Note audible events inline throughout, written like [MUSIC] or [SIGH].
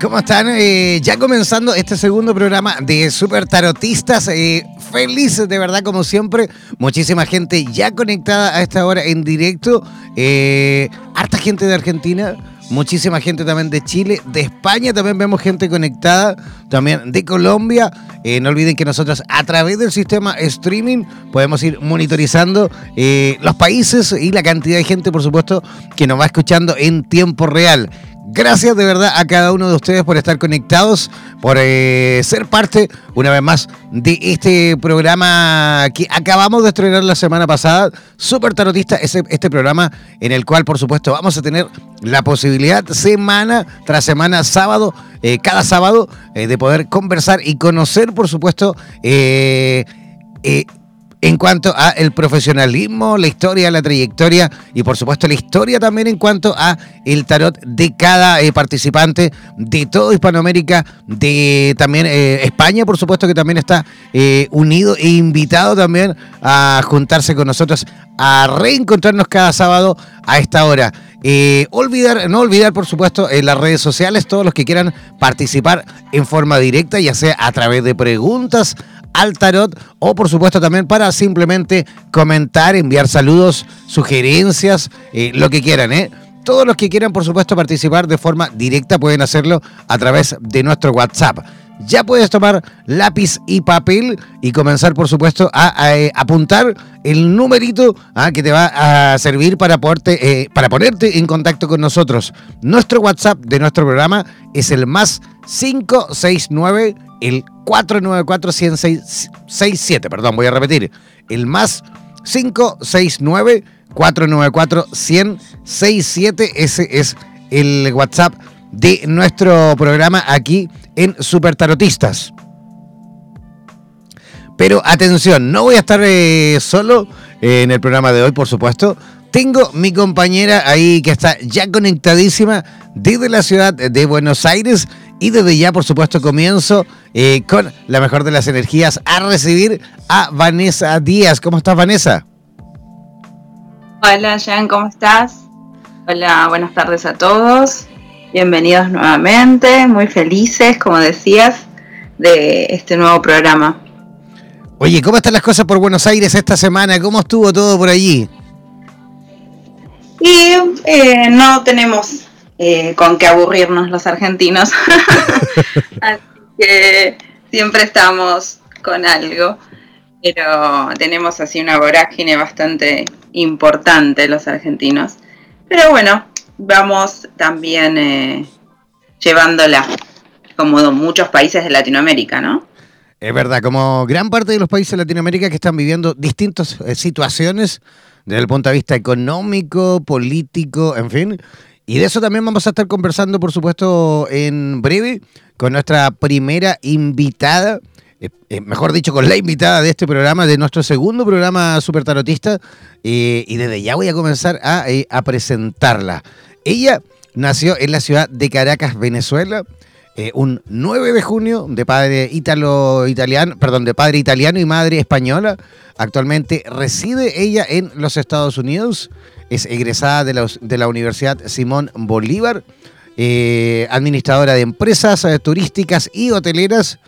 ¿Cómo están? Eh, ya comenzando este segundo programa de Super Tarotistas. Eh, felices de verdad, como siempre. Muchísima gente ya conectada a esta hora en directo. Eh, harta gente de Argentina. Muchísima gente también de Chile, de España también vemos gente conectada, también de Colombia. no olviden que nosotros a través del sistema streaming podemos ir monitorizando los países y la cantidad de gente, por supuesto, que nos va escuchando en tiempo real. Gracias de verdad a cada uno de ustedes por estar conectados, por eh, ser parte una vez más de este programa que acabamos de estrenar la semana pasada, Super Tarotista, este programa en el cual por supuesto vamos a tener la posibilidad semana tras semana, sábado, eh, cada sábado, eh, de poder conversar y conocer por supuesto en cuanto a el profesionalismo, la historia, la trayectoria y por supuesto la historia también en cuanto a el tarot de cada eh, participante de todo Hispanoamérica, de también eh, España, por supuesto que también está eh, unido e invitado también a juntarse con nosotros, a reencontrarnos cada sábado a esta hora. olvidar, no olvidar, por supuesto, en las redes sociales, todos los que quieran participar en forma directa, ya sea a través de preguntas, al tarot o por supuesto también para simplemente comentar, enviar saludos, sugerencias, eh, lo que quieran, ¿eh? Todos los que quieran, por supuesto, participar de forma directa pueden hacerlo a través de nuestro WhatsApp. Ya puedes tomar lápiz y papel y comenzar, por supuesto, a, eh, apuntar el numerito ah, que te va a servir eh, para ponerte en contacto con nosotros. Nuestro WhatsApp de nuestro programa es el más 569 el 494-167, perdón, voy a repetir, el más 569 494 167 ese es el WhatsApp de nuestro programa aquí en Super Tarotistas. Pero atención, no voy a estar eh, solo en el programa de hoy, por supuesto. Tengo mi compañera ahí que está ya conectadísima desde la ciudad de Buenos Aires y desde ya, por supuesto, comienzo eh, con la mejor de las energías a recibir a Vanessa Díaz. ¿Cómo estás, Vanessa? Hola, Jean, ¿cómo estás? Hola, buenas tardes a todos. Bienvenidos nuevamente, muy felices, como decías, de este nuevo programa. Oye, ¿cómo están las cosas por Buenos Aires esta semana? ¿Cómo estuvo todo por allí? Y eh, no tenemos eh, con qué aburrirnos los argentinos. [LAUGHS] [LAUGHS] Así que siempre estamos con algo. Pero tenemos así una vorágine bastante importante los argentinos. Pero bueno, vamos también eh, llevándola como muchos países de Latinoamérica, ¿no? Es verdad, como gran parte de los países de Latinoamérica que están viviendo distintas eh, situaciones desde el punto de vista económico, político, en fin, y de eso también vamos a estar conversando, por supuesto, en breve con nuestra primera invitada, eh, eh, mejor dicho, con la invitada de este programa, de nuestro segundo programa Super Tarotista. Y desde ya voy a comenzar a, presentarla. Ella nació en la ciudad de Caracas, Venezuela. un 9 de junio de padre italo-italiano, perdón, de padre italiano y madre española. Actualmente reside ella en los Estados Unidos es egresada de la, de la Universidad Simón Bolívar, eh, administradora de empresas eh, turísticas y hoteleras,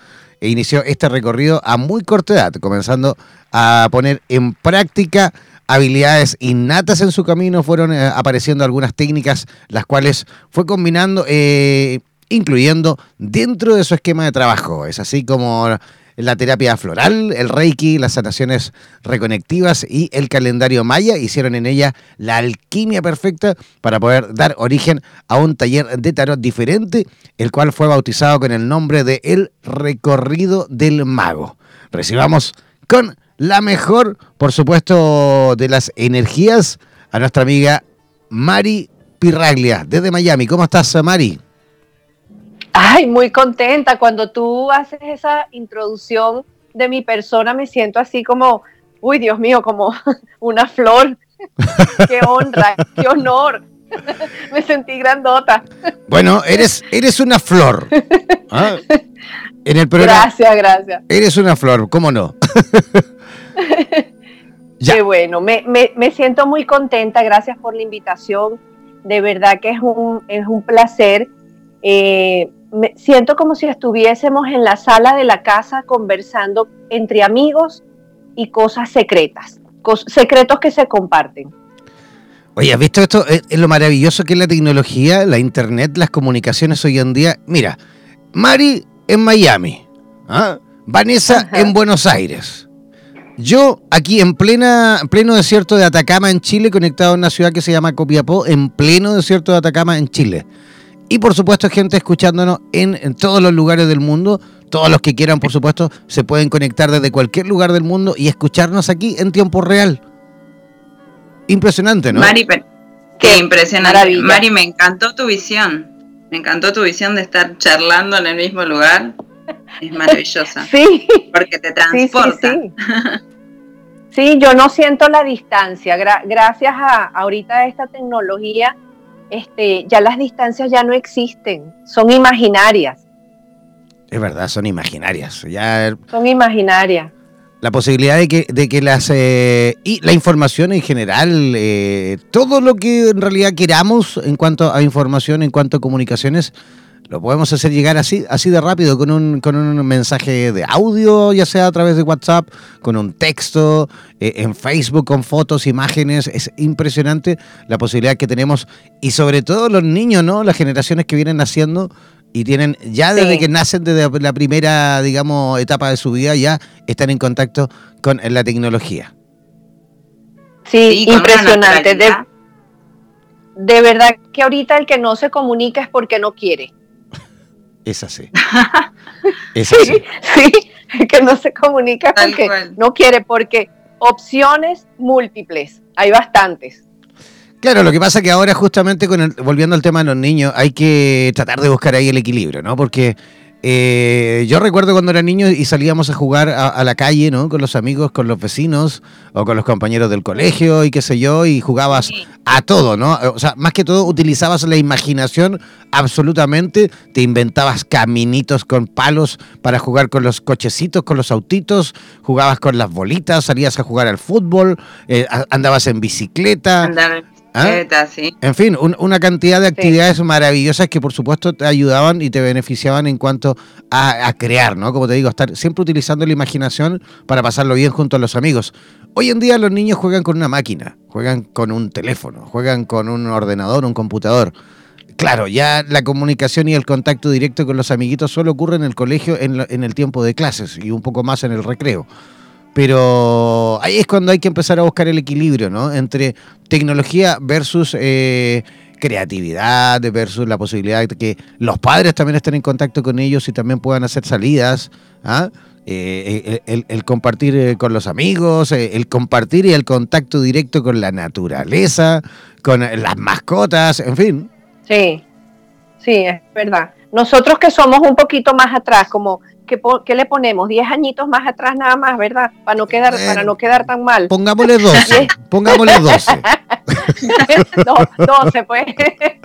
e inició este recorrido a muy corta edad, comenzando a poner en práctica habilidades innatas en su camino, fueron eh, apareciendo algunas técnicas, las cuales fue combinando incluyendo dentro de su esquema de trabajo. Es así como la terapia floral, el reiki, las sanaciones reconectivas y el calendario maya hicieron en ella la alquimia perfecta para poder dar origen a un taller de tarot diferente, el cual fue bautizado con el nombre de El Recorrido del Mago. Recibamos con la mejor, por supuesto, de las energías a nuestra amiga Mari Pirraglia desde Miami. ¿Cómo estás, Mari? Ay, muy contenta. Cuando tú haces esa introducción de mi persona, me siento así como, uy, Dios mío, como [LAUGHS] una flor. [LAUGHS] qué honra, qué honor. [LAUGHS] me sentí grandota. Bueno, eres, eres una flor. ¿ah? En el gracias, gracias. Eres una flor, ¿cómo no? [LAUGHS] Qué bueno, me, me, siento muy contenta, gracias por la invitación. De verdad que es un, es un placer. Eh, me siento como si estuviésemos en la sala de la casa conversando entre amigos y cosas secretas, secretos que se comparten. Oye, ¿has visto esto? Es, lo maravilloso que es la tecnología, la internet, las comunicaciones hoy en día. Mira, Mari en Miami, ¿ah? Vanessa en Buenos Aires. Yo aquí en plena, pleno desierto de Atacama en Chile, conectado a una ciudad que se llama Copiapó, en pleno desierto de Atacama en Chile. Y por supuesto, gente escuchándonos en, todos los lugares del mundo. Todos los que quieran, por supuesto, se pueden conectar desde cualquier lugar del mundo y escucharnos aquí en tiempo real. Impresionante, ¿no? Mari, qué impresionante. Mari, me encantó tu visión. Me encantó tu visión de estar charlando en el mismo lugar. Es maravillosa. [LAUGHS] Sí. Porque te transporta. Sí, sí, [LAUGHS] yo no siento la distancia. gracias a ahorita esta tecnología este, ya las distancias ya no existen, son imaginarias. Es verdad, son imaginarias. Ya son imaginarias. La posibilidad de que, de que las eh, y la información en general, eh, todo lo que en realidad queramos en cuanto a información, en cuanto a comunicaciones, lo podemos hacer llegar así, así de rápido, con un, con un mensaje de audio, ya sea a través de WhatsApp, con un texto, eh, en Facebook, con fotos, imágenes. Es impresionante la posibilidad que tenemos. Y sobre todo los niños, ¿no? Las generaciones que vienen naciendo y tienen, ya desde que nacen, desde la primera, digamos, etapa de su vida, ya están en contacto con la tecnología. Sí, impresionante. De, de verdad que ahorita el que no se comunica es porque no quiere. Es así. [LAUGHS] Es así. Sí, que no se comunica porque no quiere, porque opciones múltiples, hay bastantes. Claro, lo que pasa que ahora justamente con volviendo al tema de los niños, hay que tratar de buscar ahí el equilibrio, ¿no? Porque eh, yo recuerdo cuando era niño y salíamos a jugar a, la calle, ¿no? Con los amigos, con los vecinos o con los compañeros del colegio y qué sé yo, y jugabas a todo, ¿no? O sea, más que todo utilizabas la imaginación absolutamente, te inventabas caminitos con palos para jugar con los cochecitos, con los autitos, jugabas con las bolitas, salías a jugar al fútbol, eh, andabas en bicicleta. ¿Ah? En fin, una cantidad de actividades maravillosas que por supuesto te ayudaban y te beneficiaban en cuanto a, crear, ¿no? Como te digo, estar siempre utilizando la imaginación para pasarlo bien junto a los amigos. Hoy en día los niños juegan con una máquina, juegan con un teléfono, juegan con un ordenador, un computador. Claro, ya la comunicación y el contacto directo con los amiguitos solo ocurre en el colegio en el tiempo de clases y un poco más en el recreo. Pero ahí es cuando hay que empezar a buscar el equilibrio, ¿no? Entre tecnología versus eh, creatividad, versus la posibilidad de que los padres también estén en contacto con ellos y también puedan hacer salidas. ¿ah? Eh, el, compartir eh, con los amigos, el compartir y el contacto directo con la naturaleza, con las mascotas, en fin. Sí, sí, es verdad. Nosotros que somos un poquito más atrás, como ¿qué, le ponemos? 10 añitos más atrás nada más, ¿verdad? Para no quedar, para no quedar tan mal. Pongámosle 12, [LAUGHS] pongámosle 12. [LAUGHS] no, 12 pues.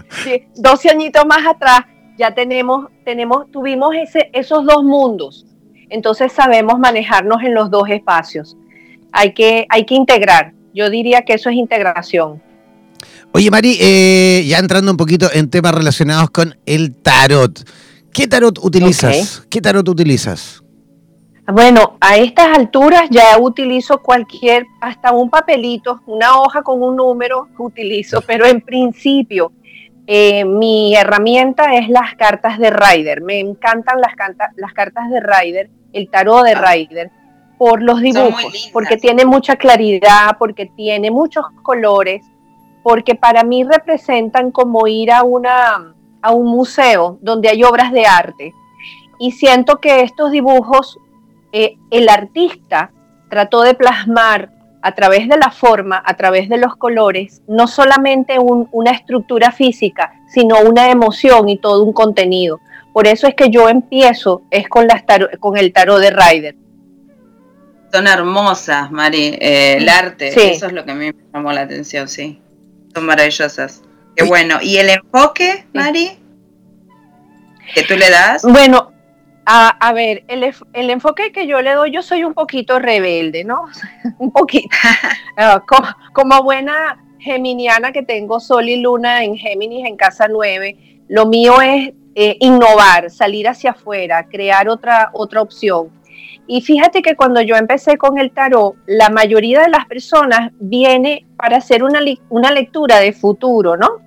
[LAUGHS] 12 añitos más atrás ya tenemos, tenemos, tuvimos ese, esos dos mundos. Entonces sabemos manejarnos en los dos espacios. Hay que, hay que integrar. Yo diría que eso es integración. Oye, Mari, eh, ya entrando un poquito en temas relacionados con el tarot. ¿Qué tarot utilizas? ¿Qué tarot utilizas? Bueno, a estas alturas ya utilizo cualquier, hasta un papelito, una hoja con un número utilizo, pero en principio eh, mi herramienta es las cartas de Rider. Me encantan las, las cartas de Rider, el tarot de ah. Rider, por los dibujos, porque tiene mucha claridad, porque tiene muchos colores, porque para mí representan como ir a, una, a un museo donde hay obras de arte. Y siento que estos dibujos, eh, el artista trató de plasmar a través de la forma, a través de los colores, no solamente una estructura física, sino una emoción y todo un contenido. Por eso es que yo empiezo es con, las con el tarot de Ryder. Son hermosas, Mari. Eh, el arte, eso es lo que a mí me llamó la atención, sí. Son maravillosas. Qué bueno. ¿Y el enfoque, Mari? ¿Que tú le das? Bueno, a, ver, el, enfoque que yo le doy, yo soy un poquito rebelde, ¿no? [LAUGHS] un poquito. [LAUGHS] Ah, como, buena geminiana que tengo Sol y Luna en Géminis en casa 9, lo mío es eh, innovar, salir hacia afuera, crear otra, otra opción. Y fíjate que cuando yo empecé con el tarot, la mayoría de las personas viene para hacer una, una lectura de futuro, ¿no?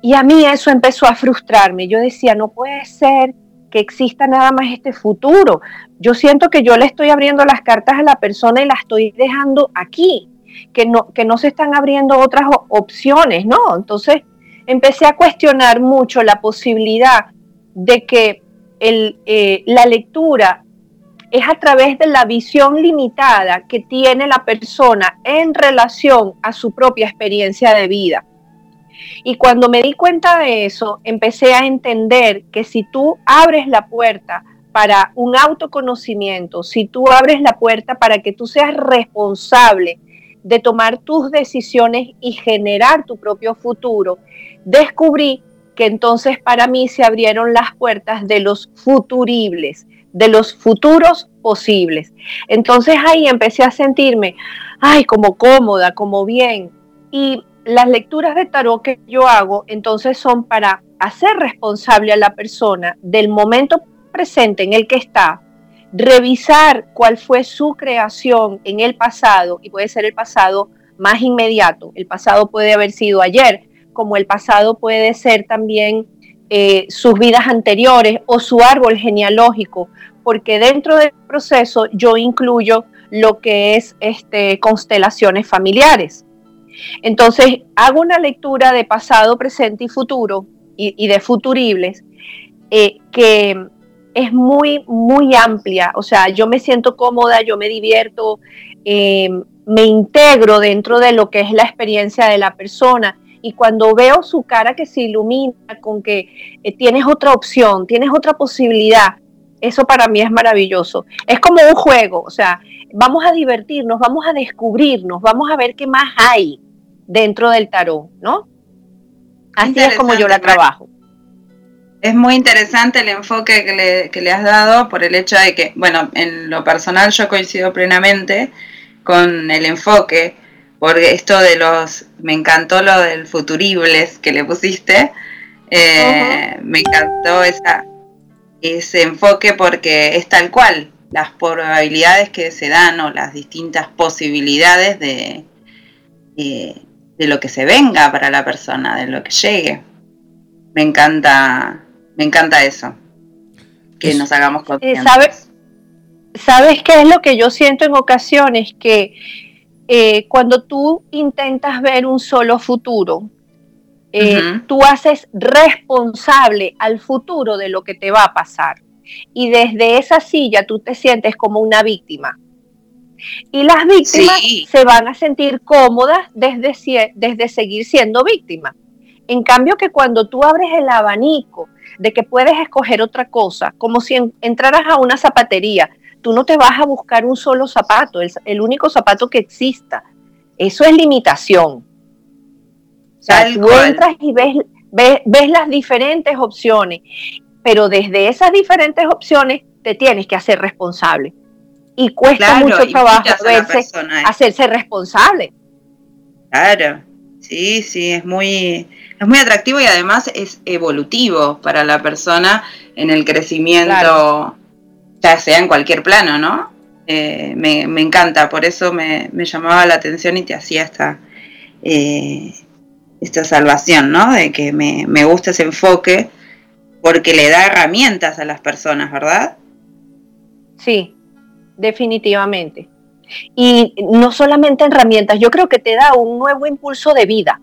Y a mí eso empezó a frustrarme. Yo decía, no puede ser que exista nada más este futuro. Yo siento que yo le estoy abriendo las cartas a la persona y la estoy dejando aquí, que no, que no se están abriendo otras opciones, ¿no? Entonces empecé a cuestionar mucho la posibilidad de que el, eh, la lectura es a través de la visión limitada que tiene la persona en relación a su propia experiencia de vida. Y cuando me di cuenta de eso, empecé a entender que si tú abres la puerta para un autoconocimiento, si tú abres la puerta para que tú seas responsable de tomar tus decisiones y generar tu propio futuro, descubrí que entonces para mí se abrieron las puertas de los futuribles, de los futuros posibles. Entonces ahí empecé a sentirme, ay, como cómoda, como bien. Y las lecturas de tarot que yo hago entonces son para hacer responsable a la persona del momento presente en el que está, revisar cuál fue su creación en el pasado, y puede ser el pasado más inmediato, el pasado puede haber sido ayer, como el pasado puede ser también eh, sus vidas anteriores o su árbol genealógico, porque dentro del proceso yo incluyo lo que es este, constelaciones familiares. Entonces, hago una lectura de pasado, presente y futuro, y, de futuribles, eh, que es muy, muy amplia. O sea, yo me siento cómoda, yo me divierto, eh, me integro dentro de lo que es la experiencia de la persona. Y cuando veo su cara que se ilumina con que eh, tienes otra opción, tienes otra posibilidad, eso para mí es maravilloso. Es como un juego, o sea, vamos a divertirnos, vamos a descubrirnos, vamos a ver qué más hay dentro del tarot, ¿no? Así es como yo la trabajo. Es muy interesante el enfoque que le, que le, has dado por el hecho de que, bueno, en lo personal yo coincido plenamente con el enfoque, porque esto de los, me encantó lo del futuribles que le pusiste, eh, me encantó esa, ese enfoque porque es tal cual, las probabilidades que se dan o las distintas posibilidades de, eh, de lo que se venga para la persona, de lo que llegue. Me encanta, me encanta eso. Que nos hagamos conscientes. ¿Sabes? ¿Sabes qué es lo que yo siento en ocasiones? Que eh, cuando tú intentas ver un solo futuro, eh, tú haces responsable al futuro de lo que te va a pasar. Y desde esa silla tú te sientes como una víctima. Y las víctimas se van a sentir cómodas desde, desde seguir siendo víctimas. En cambio que cuando tú abres el abanico de que puedes escoger otra cosa, como si entraras a una zapatería, tú no te vas a buscar un solo zapato, el, único zapato que exista. Eso es limitación. O sea, tú entras y ves, ves las diferentes opciones, pero desde esas diferentes opciones te tienes que hacer responsable y cuesta mucho trabajo hacerse responsable. Claro, sí, sí, es muy, es muy atractivo y además es evolutivo para la persona en el crecimiento, ya sea en cualquier plano, ¿no? Eh, me, encanta, por eso me, llamaba la atención y te hacía esta, eh, esta salvación, ¿no? De que me, me gusta ese enfoque porque le da herramientas a las personas, ¿verdad? Sí, definitivamente. Y no solamente herramientas, yo creo que te da un nuevo impulso de vida.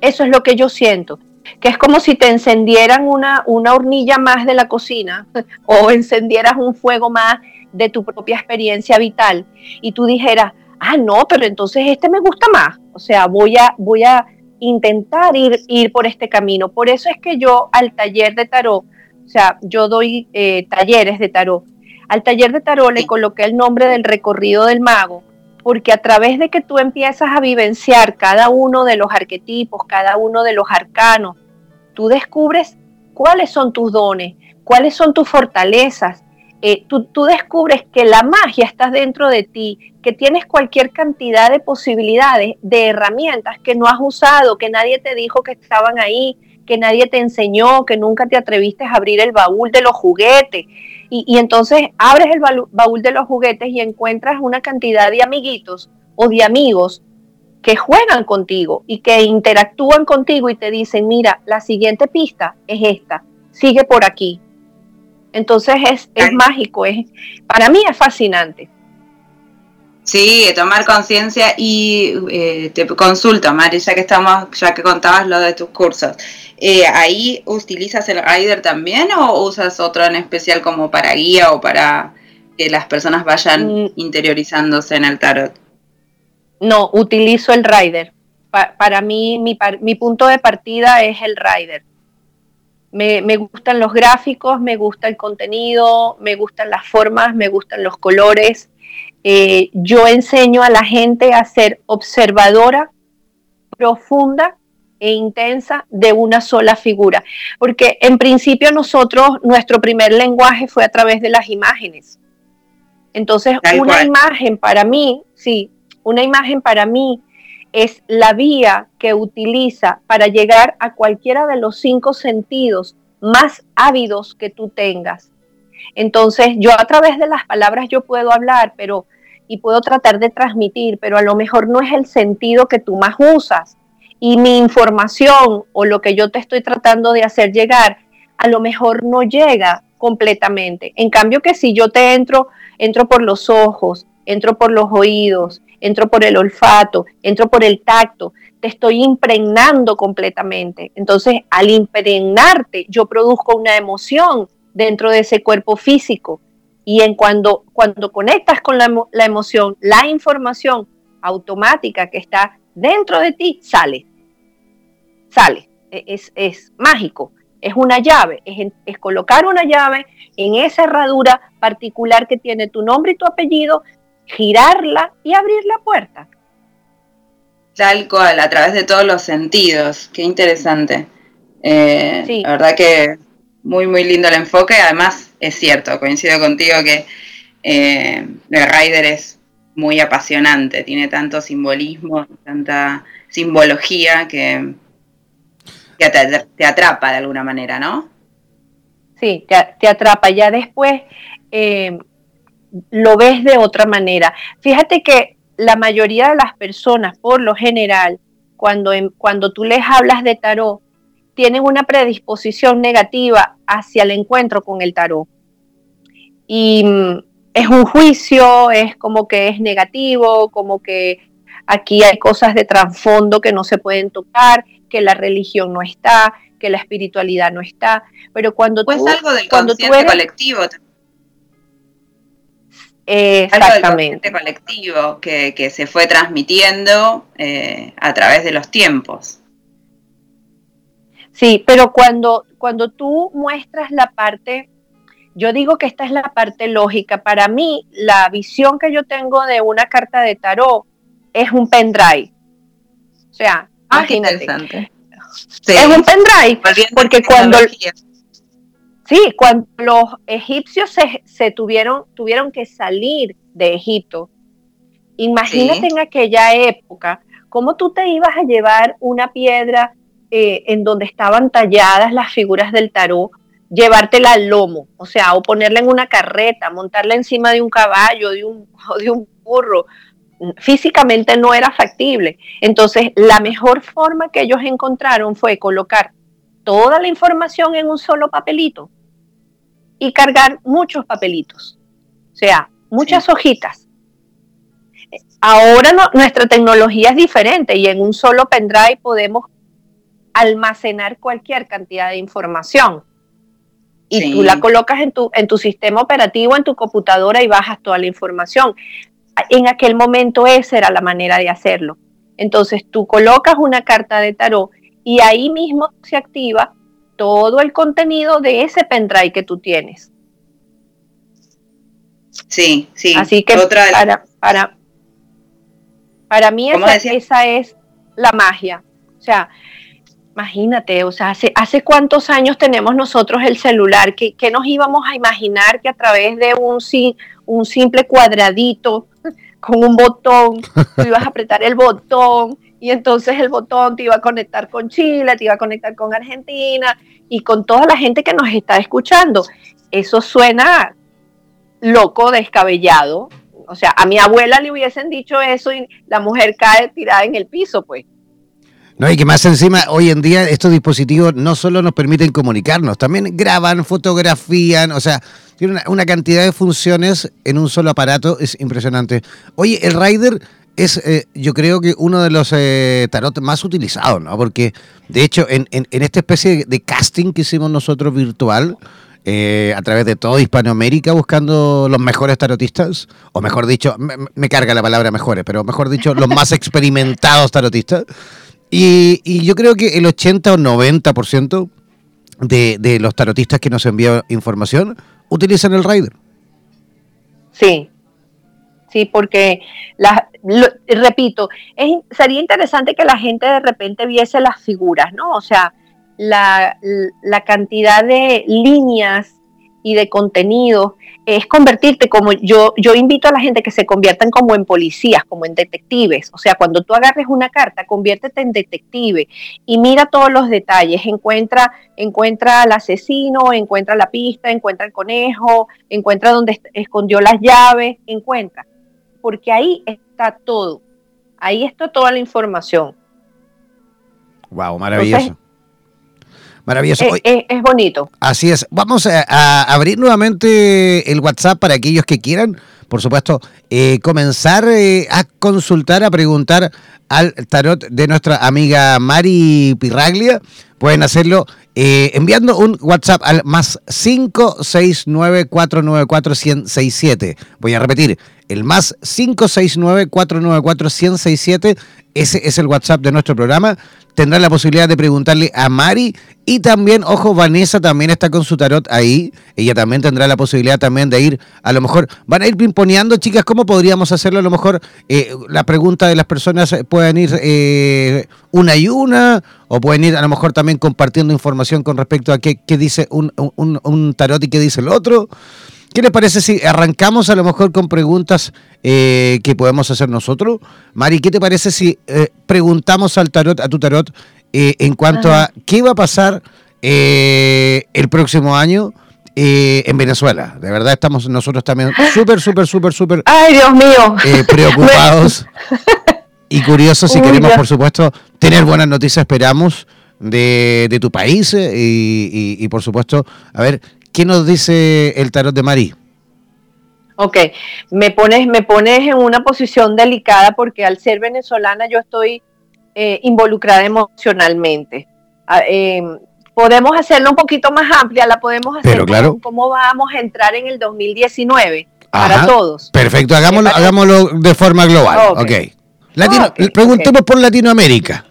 Eso es lo que yo siento, que es como si te encendieran una, una hornilla más de la cocina [LAUGHS] o encendieras un fuego más de tu propia experiencia vital y tú dijeras, ah, no, pero entonces este me gusta más. O sea, voy a, voy a intentar ir, ir por este camino. Por eso es que yo al taller de tarot, o sea, yo doy eh, talleres de tarot al taller de tarot le coloqué el nombre del recorrido del mago, porque a través de que tú empiezas a vivenciar cada uno de los arquetipos, cada uno de los arcanos, tú descubres cuáles son tus dones, cuáles son tus fortalezas. Eh, tú, tú descubres que la magia está dentro de ti, que tienes cualquier cantidad de posibilidades, de herramientas que no has usado, que nadie te dijo que estaban ahí, que nadie te enseñó, que nunca te atreviste a abrir el baúl de los juguetes. Y, entonces abres el baúl de los juguetes y encuentras una cantidad de amiguitos o de amigos que juegan contigo y que interactúan contigo y te dicen, mira, la siguiente pista es esta, sigue por aquí. Entonces es, es mágico, es, para mí es fascinante. Sí, tomar conciencia y eh, te consulto, Mari, ya que estamos, ya que contabas lo de tus cursos. Eh, ¿Ahí utilizas el rider también o usas otro en especial como para guía o para que las personas vayan mm. interiorizándose en el tarot? No, utilizo el rider. para mí, mi, mi, punto de partida es el rider. Me, me gustan los gráficos, me gusta el contenido, me gustan las formas, me gustan los colores eh, yo enseño a la gente a ser observadora, profunda e intensa de una sola figura. Porque en principio nosotros, nuestro primer lenguaje fue a través de las imágenes. Entonces, una imagen para mí, sí, una imagen para mí es la vía que utiliza para llegar a cualquiera de los cinco sentidos más ávidos que tú tengas. Entonces, yo a través de las palabras yo puedo hablar, pero y puedo tratar de transmitir, pero a lo mejor no es el sentido que tú más usas. Y mi información o lo que yo te estoy tratando de hacer llegar, a lo mejor no llega completamente. En cambio que si yo te entro, entro por los ojos, entro por los oídos, entro por el olfato, entro por el tacto, te estoy impregnando completamente. Entonces, al impregnarte, yo produzco una emoción dentro de ese cuerpo físico y en cuando, cuando conectas con la, la emoción, la información automática que está dentro de ti sale. Sale. E, es, es mágico. Es una llave. Es, es colocar una llave en esa herradura particular que tiene tu nombre y tu apellido, girarla y abrir la puerta. Tal cual, a través de todos los sentidos. Qué interesante. Eh, sí. La verdad que muy, muy lindo el enfoque. Además, es cierto, coincido contigo que eh, el Rider es muy apasionante, tiene tanto simbolismo, tanta simbología que, te, atrapa de alguna manera, ¿no? Sí, te, atrapa. Ya después eh, lo ves de otra manera. Fíjate que la mayoría de las personas, por lo general, cuando, cuando tú les hablas de tarot, tienen una predisposición negativa hacia el encuentro con el tarot. Y mm, es un juicio, es como que es negativo, como que aquí hay cosas de trasfondo que no se pueden tocar, que la religión no está, que la espiritualidad no está. Pero cuando pues tú. algo del cuando colectivo. Exactamente. Algo del colectivo que, que, se fue transmitiendo eh, a través de los tiempos. Sí, pero cuando, cuando tú muestras la parte, yo digo que esta es la parte lógica. Para mí, la visión que yo tengo de una carta de tarot es un pendrive. O sea, ah, imagínate. Es un pendrive, porque cuando... Sí, cuando los egipcios se, tuvieron, tuvieron que salir de Egipto, imagínate en aquella época, cómo tú te ibas a llevar una piedra eh, en donde estaban talladas las figuras del tarot, llevártela al lomo, o sea, o ponerla en una carreta, montarla encima de un caballo, de un, [LAUGHS] o de un burro, físicamente no era factible. Entonces, la mejor forma que ellos encontraron fue colocar toda la información en un solo papelito y cargar muchos papelitos, o sea, muchas hojitas. Ahora nuestra tecnología es diferente y en un solo pendrive podemos almacenar cualquier cantidad de información. Y tú la colocas en tu, en tu sistema operativo, en tu computadora y bajas toda la información. En aquel momento esa era la manera de hacerlo. Entonces tú colocas una carta de tarot y ahí mismo se activa todo el contenido de ese pendrive que tú tienes. Sí, sí. Así que para, para, para mí esa, es la magia. O sea, imagínate, o sea, hace, hace cuántos años tenemos nosotros el celular, que, nos íbamos a imaginar que a través de un, un simple cuadradito [LAUGHS] con un botón, tú ibas a apretar el botón y entonces el botón te iba a conectar con Chile, te iba a conectar con Argentina y con toda la gente que nos está escuchando. Eso suena loco, descabellado. O sea, a mi abuela le hubiesen dicho eso y la mujer cae tirada en el piso, pues. No, y que más encima, hoy en día estos dispositivos no solo nos permiten comunicarnos, también graban, fotografían, o sea, tiene una, cantidad de funciones en un solo aparato, es impresionante. Oye, el Rider es, eh, yo creo que uno de los eh, tarot más utilizados, ¿no? Porque, de hecho, en, en, esta especie de casting que hicimos nosotros virtual, eh, a través de toda Hispanoamérica buscando los mejores tarotistas, o mejor dicho, me, carga la palabra mejores, pero mejor dicho, los más [LAUGHS] experimentados tarotistas. Y, y, yo creo que el 80 o 90% de, de los tarotistas que nos envían información utilizan el Rider. Sí, sí, porque, la, repito, es, sería interesante que la gente de repente viese las figuras, ¿no? O sea, la, cantidad de líneas y de contenido es convertirte como yo yo invito a la gente que se conviertan como en policías, como en detectives, o sea, cuando tú agarres una carta, conviértete en detective y mira todos los detalles, encuentra encuentra al asesino, encuentra la pista, encuentra el conejo, encuentra donde escondió las llaves, encuentra, porque ahí está todo. Ahí está toda la información. Wow, maravilloso. Maravilloso. Eh, eh, es, bonito. Así es. Vamos a, abrir nuevamente el WhatsApp para aquellos que quieran, por supuesto, eh, comenzar a consultar, a preguntar al tarot de nuestra amiga Mari Pirraglia. Pueden hacerlo enviando un WhatsApp al más 569-494-1067. Voy a repetir, el más 569-494-1067. Ese es el WhatsApp de nuestro programa tendrán la posibilidad de preguntarle a Mari y también, ojo, Vanessa también está con su tarot ahí. Ella también tendrá la posibilidad también de ir, a lo mejor, van a ir pimponeando, chicas, ¿cómo podríamos hacerlo? A lo mejor eh, la pregunta de las personas pueden ir eh, una y una, o pueden ir a lo mejor también compartiendo información con respecto a qué, qué dice un, un, un tarot y qué dice el otro. ¿Qué les parece si arrancamos a lo mejor con preguntas eh, que podemos hacer nosotros? Mari, ¿qué te parece si eh, preguntamos al tarot, a tu tarot, eh, en cuanto a qué va a pasar el próximo año en Venezuela? De verdad estamos nosotros también [LAUGHS] súper, súper, súper, súper... ¡Ay, Dios mío! preocupados [LAUGHS] y curiosos si queremos, por supuesto, tener buenas noticias, esperamos. De, de, tu país y, y, por supuesto, a ver, ¿Qué nos dice el tarot de Mari? Ok, me pones, me pones en una posición delicada porque al ser venezolana yo estoy eh, involucrada emocionalmente. Ah, eh, podemos hacerlo un poquito más amplia, la podemos hacer Pero claro. cómo vamos a entrar en el 2019 para todos. Perfecto, hagámoslo, hagámoslo de forma global. Ok. Preguntemos por Latinoamérica.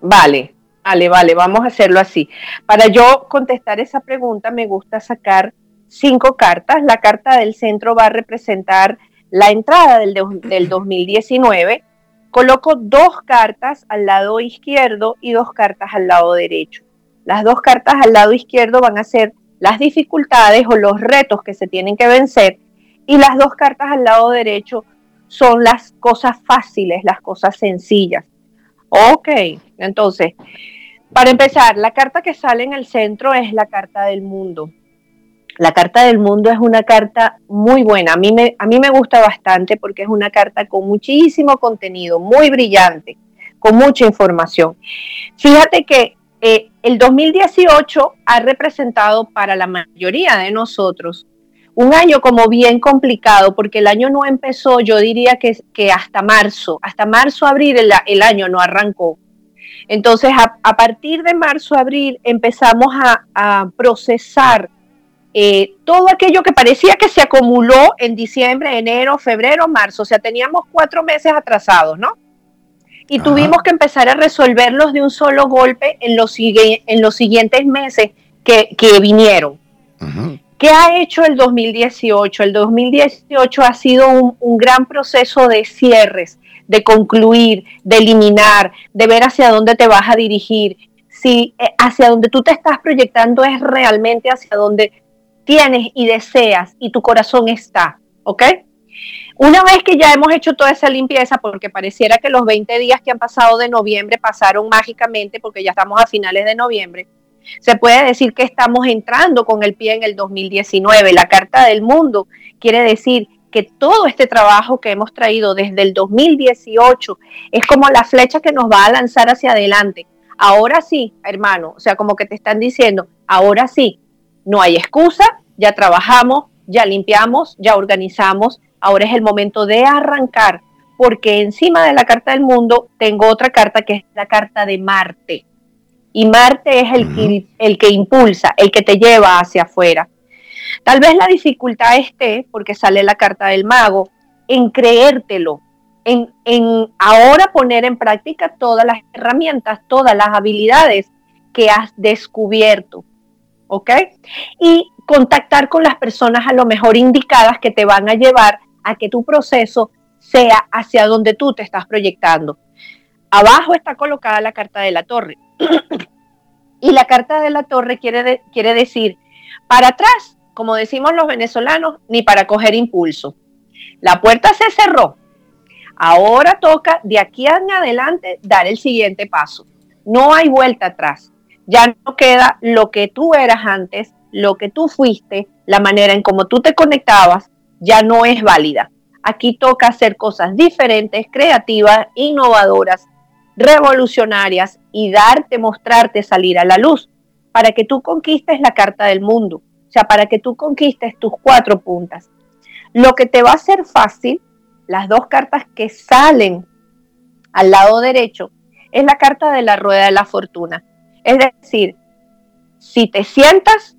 Vale. Vale, vale, vamos a hacerlo así. Para yo contestar esa pregunta me gusta sacar cinco cartas. La carta del centro va a representar la entrada del, del 2019. Coloco dos cartas al lado izquierdo y dos cartas al lado derecho. Las dos cartas al lado izquierdo van a ser las dificultades o los retos que se tienen que vencer y las dos cartas al lado derecho son las cosas fáciles, las cosas sencillas. Ok, entonces, para empezar, la carta que sale en el centro es la carta del mundo. La carta del mundo es una carta muy buena. A mí, me, a mí me gusta bastante porque es una carta con muchísimo contenido, muy brillante, con mucha información. Fíjate que eh, el 2018 ha representado para la mayoría de nosotros un año como bien complicado, porque el año no empezó, yo diría que, que hasta marzo, hasta marzo, abril el, año no arrancó. Entonces, a, partir de marzo, abril, empezamos a, procesar eh, todo aquello que parecía que se acumuló en diciembre, enero, febrero, marzo. O sea, teníamos cuatro meses atrasados, ¿no? Y tuvimos que empezar a resolverlos de un solo golpe en los, en los siguientes meses que, vinieron. ¿Qué ha hecho el 2018? El 2018 ha sido un, gran proceso de cierres, de concluir, de eliminar, de ver hacia dónde te vas a dirigir, si eh, hacia dónde tú te estás proyectando es realmente hacia donde tienes y deseas y tu corazón está, ¿ok? Una vez que ya hemos hecho toda esa limpieza, porque pareciera que los 20 días que han pasado de noviembre pasaron mágicamente, porque ya estamos a finales de noviembre, se puede decir que estamos entrando con el pie en el 2019. La Carta del Mundo quiere decir que todo este trabajo que hemos traído desde el 2018 es como la flecha que nos va a lanzar hacia adelante. Ahora sí, hermano, o sea, como que te están diciendo, ahora sí, no hay excusa, ya trabajamos, ya limpiamos, ya organizamos, ahora es el momento de arrancar, porque encima de la Carta del Mundo tengo otra carta que es la Carta de Marte y Marte es el, que, el que impulsa, el que te lleva hacia afuera. Tal vez la dificultad esté, porque sale la carta del mago, en creértelo, en, en ahora poner en práctica todas las herramientas, todas las habilidades que has descubierto. ¿Ok? Y contactar con las personas a lo mejor indicadas que te van a llevar a que tu proceso sea hacia donde tú te estás proyectando. Abajo está colocada la carta de la torre. Y la carta de la torre quiere, quiere decir, para atrás, como decimos los venezolanos, ni para coger impulso. La puerta se cerró. Ahora toca de aquí en adelante dar el siguiente paso. No hay vuelta atrás. Ya no queda lo que tú eras antes, lo que tú fuiste, la manera en cómo tú te conectabas, ya no es válida. Aquí toca hacer cosas diferentes, creativas, innovadoras, revolucionarias y darte, mostrarte, salir a la luz para que tú conquistes la carta del mundo, o sea, para que tú conquistes tus cuatro puntas. Lo que te va a hacer fácil, las dos cartas que salen al lado derecho, es la carta de la rueda de la fortuna. Es decir, si te sientas,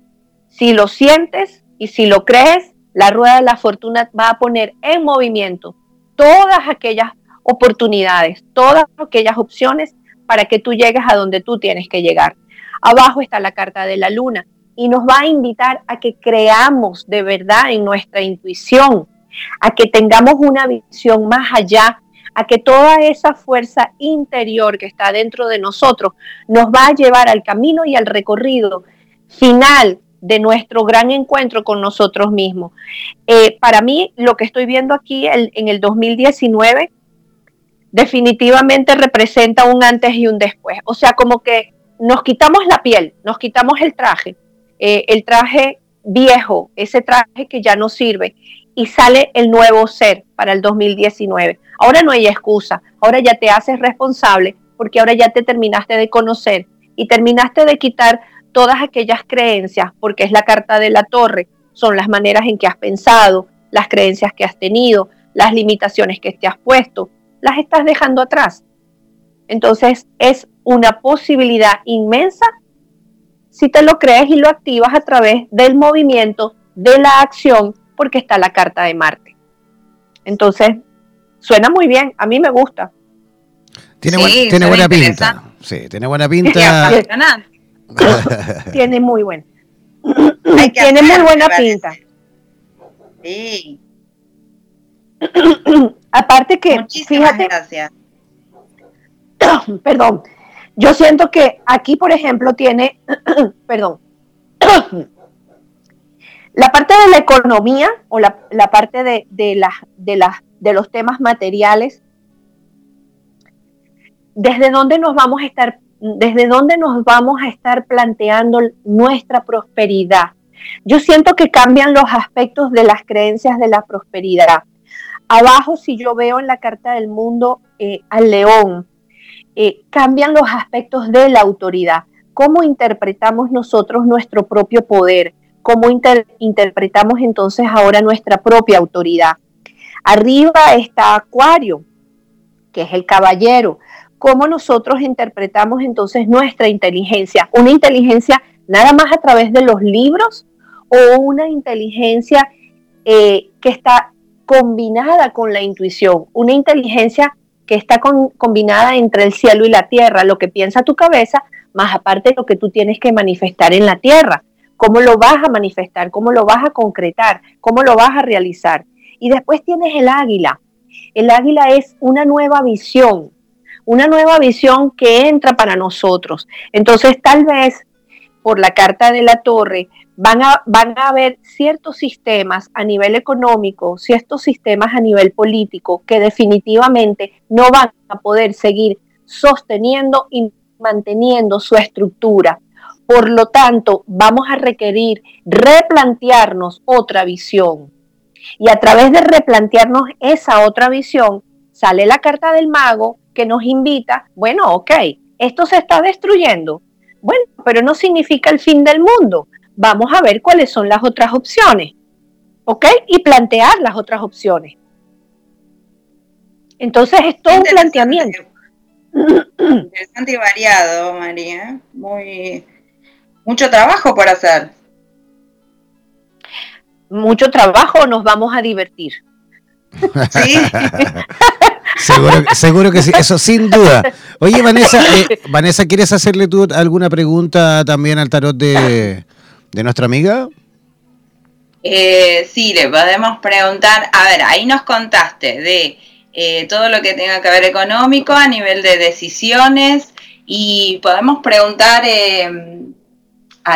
si lo sientes y si lo crees, la rueda de la fortuna va a poner en movimiento todas aquellas oportunidades, todas aquellas opciones para que tú llegues a donde tú tienes que llegar. Abajo está la carta de la luna y nos va a invitar a que creamos de verdad en nuestra intuición, a que tengamos una visión más allá, a que toda esa fuerza interior que está dentro de nosotros nos va a llevar al camino y al recorrido final de nuestro gran encuentro con nosotros mismos. Eh, para mí, lo que estoy viendo aquí en el 2019 definitivamente representa un antes y un después. O sea, como que nos quitamos la piel, nos quitamos el traje, eh, el traje viejo, ese traje que ya no sirve, y sale el nuevo ser para el 2019. Ahora no hay excusa, ahora ya te haces responsable porque ahora ya te terminaste de conocer y terminaste de quitar todas aquellas creencias, porque es la carta de la torre, son las maneras en que has pensado, las creencias que has tenido, las limitaciones que te has puesto, las estás dejando atrás. Entonces es una posibilidad inmensa si te lo crees y lo activas a través del movimiento, de la acción, porque está la carta de Marte. Entonces, suena muy bien, a mí me gusta. Tiene, buena pinta. Sí, tiene buena pinta. [LAUGHS] tiene muy buena. tiene muy buena pinta. Sí. [COUGHS] Aparte que, fíjate, gracias. [COUGHS] perdón, yo siento que aquí, por ejemplo, tiene, [COUGHS] perdón, la parte de la economía o la, parte de, de, de, de los temas materiales, desde dónde nos vamos a estar, desde dónde nos vamos a estar planteando nuestra prosperidad. Yo siento que cambian los aspectos de las creencias de la prosperidad. Abajo, si yo veo en la Carta del Mundo eh, al león, eh, cambian los aspectos de la autoridad. ¿Cómo interpretamos nosotros nuestro propio poder? ¿Cómo interpretamos entonces ahora nuestra propia autoridad? Arriba está Acuario, que es el caballero. ¿Cómo nosotros interpretamos entonces nuestra inteligencia? ¿Una inteligencia nada más a través de los libros o una inteligencia eh, que está combinada con la intuición? Una inteligencia que está combinada entre el cielo y la tierra, lo que piensa tu cabeza, más aparte lo que tú tienes que manifestar en la tierra. ¿Cómo lo vas a manifestar? ¿Cómo lo vas a concretar? ¿Cómo lo vas a realizar? Y después tienes el águila. El águila es una nueva visión, una nueva visión que entra para nosotros. Entonces, tal vez por la carta de la torre, van a, van a haber ciertos sistemas a nivel económico, ciertos sistemas a nivel político que definitivamente no van a poder seguir sosteniendo y manteniendo su estructura. Por lo tanto, vamos a requerir replantearnos otra visión. Y a través de replantearnos esa otra visión, sale la carta del mago que nos invita, bueno, ok, esto se está destruyendo. Bueno, pero no significa el fin del mundo. Vamos a ver cuáles son las otras opciones. ¿Ok? Y plantear las otras opciones. Entonces es todo un planteamiento. Interesante y variado, María. Muy, mucho trabajo por hacer. Mucho trabajo, nos vamos a divertir. Sí. [LAUGHS] seguro, que sí, eso sin duda. Oye, Vanessa, eh, [LAUGHS] Vanessa, ¿quieres hacerle tú alguna pregunta también al tarot de, de nuestra amiga? Eh, sí, le podemos preguntar, a ver, ahí nos contaste de eh, todo lo que tenga que ver económico a nivel de decisiones y podemos preguntar eh,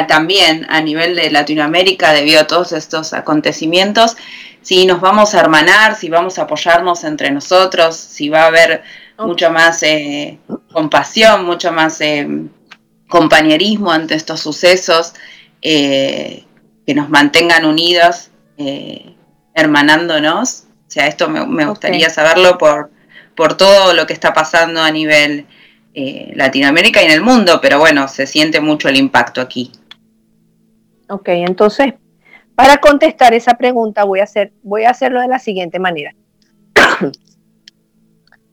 también a nivel de Latinoamérica debido a todos estos acontecimientos si nos vamos a hermanar, si vamos a apoyarnos entre nosotros, si va a haber mucho más eh, compasión, mucho más compañerismo ante estos sucesos, que nos mantengan unidos, hermanándonos. O sea, esto me, gustaría saberlo por, por todo lo que está pasando a nivel eh, Latinoamérica y en el mundo, pero bueno, se siente mucho el impacto aquí. Ok, entonces, para contestar esa pregunta voy a, hacer, voy a hacerlo de la siguiente manera. [COUGHS]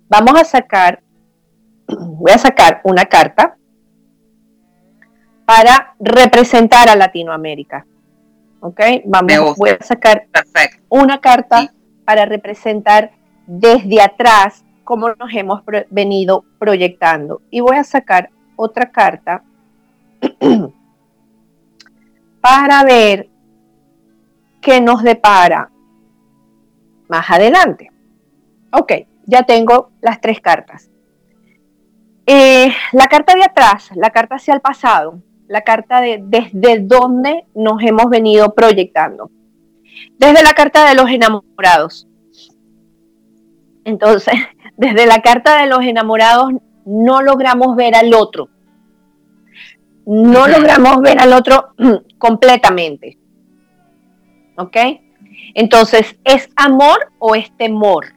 Vamos a sacar, [COUGHS] voy a sacar una carta para representar a Latinoamérica. ¿Ok? Vamos, voy a sacar una carta para representar desde atrás cómo nos hemos venido proyectando. Y voy a sacar otra carta [COUGHS] para ver qué nos depara más adelante. Ok, ya tengo las tres cartas. Eh, la carta de atrás, la carta hacia el pasado, la carta de desde dónde nos hemos venido proyectando desde la carta de los enamorados. Entonces, [LAUGHS] desde la carta de los enamorados no logramos ver al otro. No logramos ver al otro [CLEARS THROAT] completamente. ¿Ok? Entonces, ¿es amor o es temor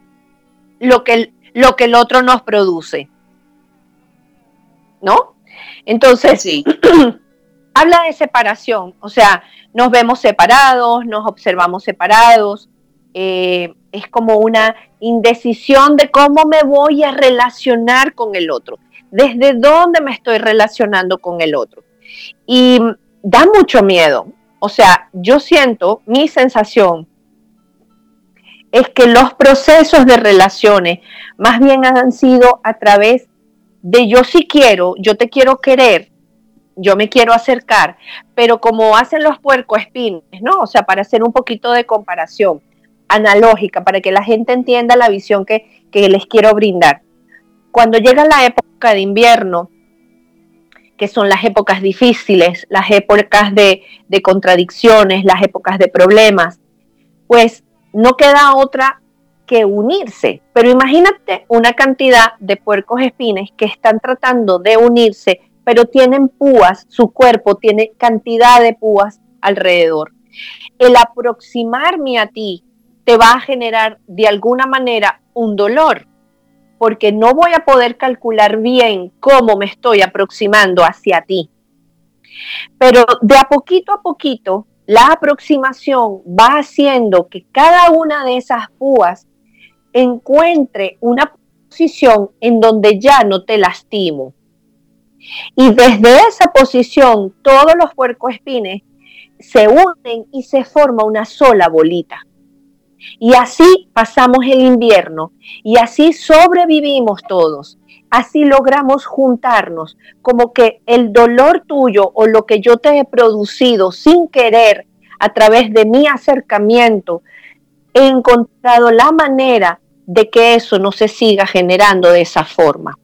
lo que, lo que el otro nos produce? ¿No? Entonces, sí. [CLEARS THROAT] habla de separación, o sea, nos vemos separados, nos observamos separados, eh, es como una indecisión de cómo me voy a relacionar con el otro, desde dónde me estoy relacionando con el otro. Y da mucho miedo, o sea, yo siento, mi sensación es que los procesos de relaciones más bien han sido a través de yo sí quiero, yo te quiero querer, yo me quiero acercar, pero como hacen los puercos espines, ¿no? O sea, para hacer un poquito de comparación analógica, para que la gente entienda la visión que, les quiero brindar. Cuando llega la época de invierno, que son las épocas difíciles, las épocas de, de contradicciones, las épocas de problemas, pues no queda otra que unirse. Pero imagínate una cantidad de puercos espines que están tratando de unirse pero tienen púas, su cuerpo tiene cantidad de púas alrededor. El aproximarme a ti te va a generar de alguna manera un dolor, porque no voy a poder calcular bien cómo me estoy aproximando hacia ti. Pero de a poquito a poquito, la aproximación va haciendo que cada una de esas púas encuentre una posición en donde ya no te lastimo. Y desde esa posición, todos los puercoespines se unen y se forma una sola bolita. Y así pasamos el invierno y así sobrevivimos todos. Así logramos juntarnos, como que el dolor tuyo o lo que yo te he producido sin querer a través de mi acercamiento, he encontrado la manera de que eso no se siga generando de esa forma.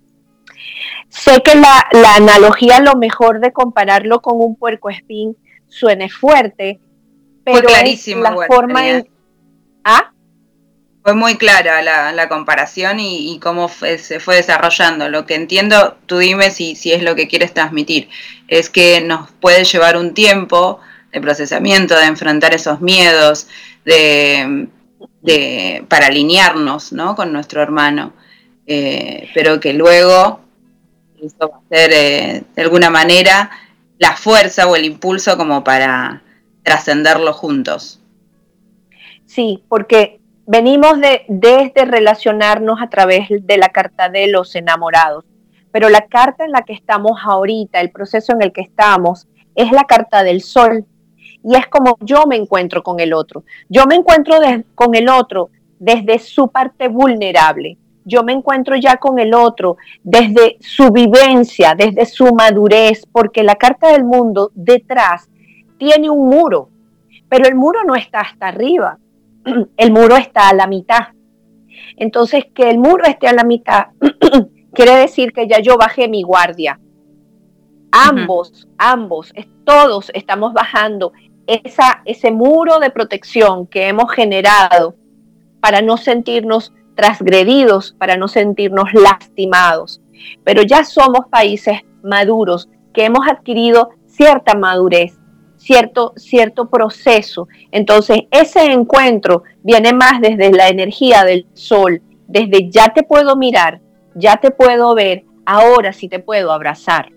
Sé que la, analogía, lo mejor de compararlo con un puerco espín, suene fuerte, pero clarísimo, la forma en... Fue muy clara la, comparación y, cómo se fue desarrollando. Lo que entiendo, tú dime si, es lo que quieres transmitir, es que nos puede llevar un tiempo de procesamiento, de enfrentar esos miedos, de, de para alinearnos ¿no? con nuestro hermano, eh, pero que luego eso va a ser eh, de alguna manera la fuerza o el impulso como para trascenderlo juntos. Sí, porque venimos de, desde relacionarnos a través de la carta de los enamorados, pero la carta en la que estamos ahorita, el proceso en el que estamos, es la carta del sol. Y es como yo me encuentro con el otro. Yo me encuentro con el otro desde su parte vulnerable, yo me encuentro ya con el otro desde su vivencia, desde su madurez, porque la carta del mundo detrás tiene un muro, pero el muro no está hasta arriba, [CLEARS THROAT] el muro está a la mitad. Entonces, que el muro esté a la mitad [CLEARS THROAT] quiere decir que ya yo bajé mi guardia. Ambos, ambos, todos estamos bajando esa, ese muro de protección que hemos generado para no sentirnos transgredidos para no sentirnos lastimados. Pero ya somos países maduros que hemos adquirido cierta madurez, cierto, cierto proceso. Entonces, ese encuentro viene más desde la energía del sol, desde ya te puedo mirar, ya te puedo ver, ahora sí te puedo abrazar,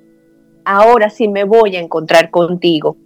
ahora sí me voy a encontrar contigo.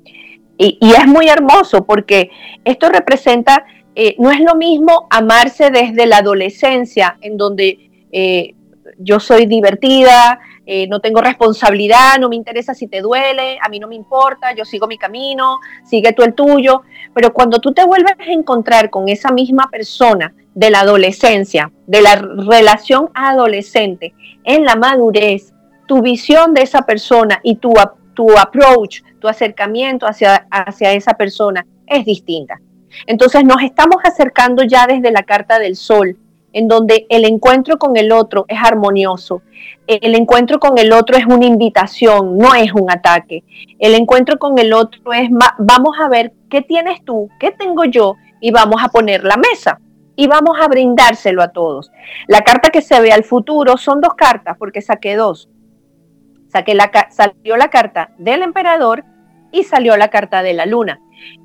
Y, y es muy hermoso porque esto representa eh, no es lo mismo amarse desde la adolescencia, en donde eh, yo soy divertida, eh, no tengo responsabilidad, no me interesa si te duele, a mí no me importa, yo sigo mi camino, sigue tú el tuyo, pero cuando tú te vuelves a encontrar con esa misma persona de la adolescencia, de la relación adolescente, en la madurez, tu visión de esa persona y tu, tu approach, tu acercamiento hacia, hacia esa persona es distinta. Entonces nos estamos acercando ya desde la carta del sol, en donde el encuentro con el otro es armonioso. El encuentro con el otro es una invitación, no es un ataque. El encuentro con el otro es, vamos a ver qué tienes tú, qué tengo yo, y vamos a poner la mesa y vamos a brindárselo a todos. La carta que se ve al futuro son dos cartas, porque saqué dos. Saqué la, salió la carta del emperador y salió la carta de la luna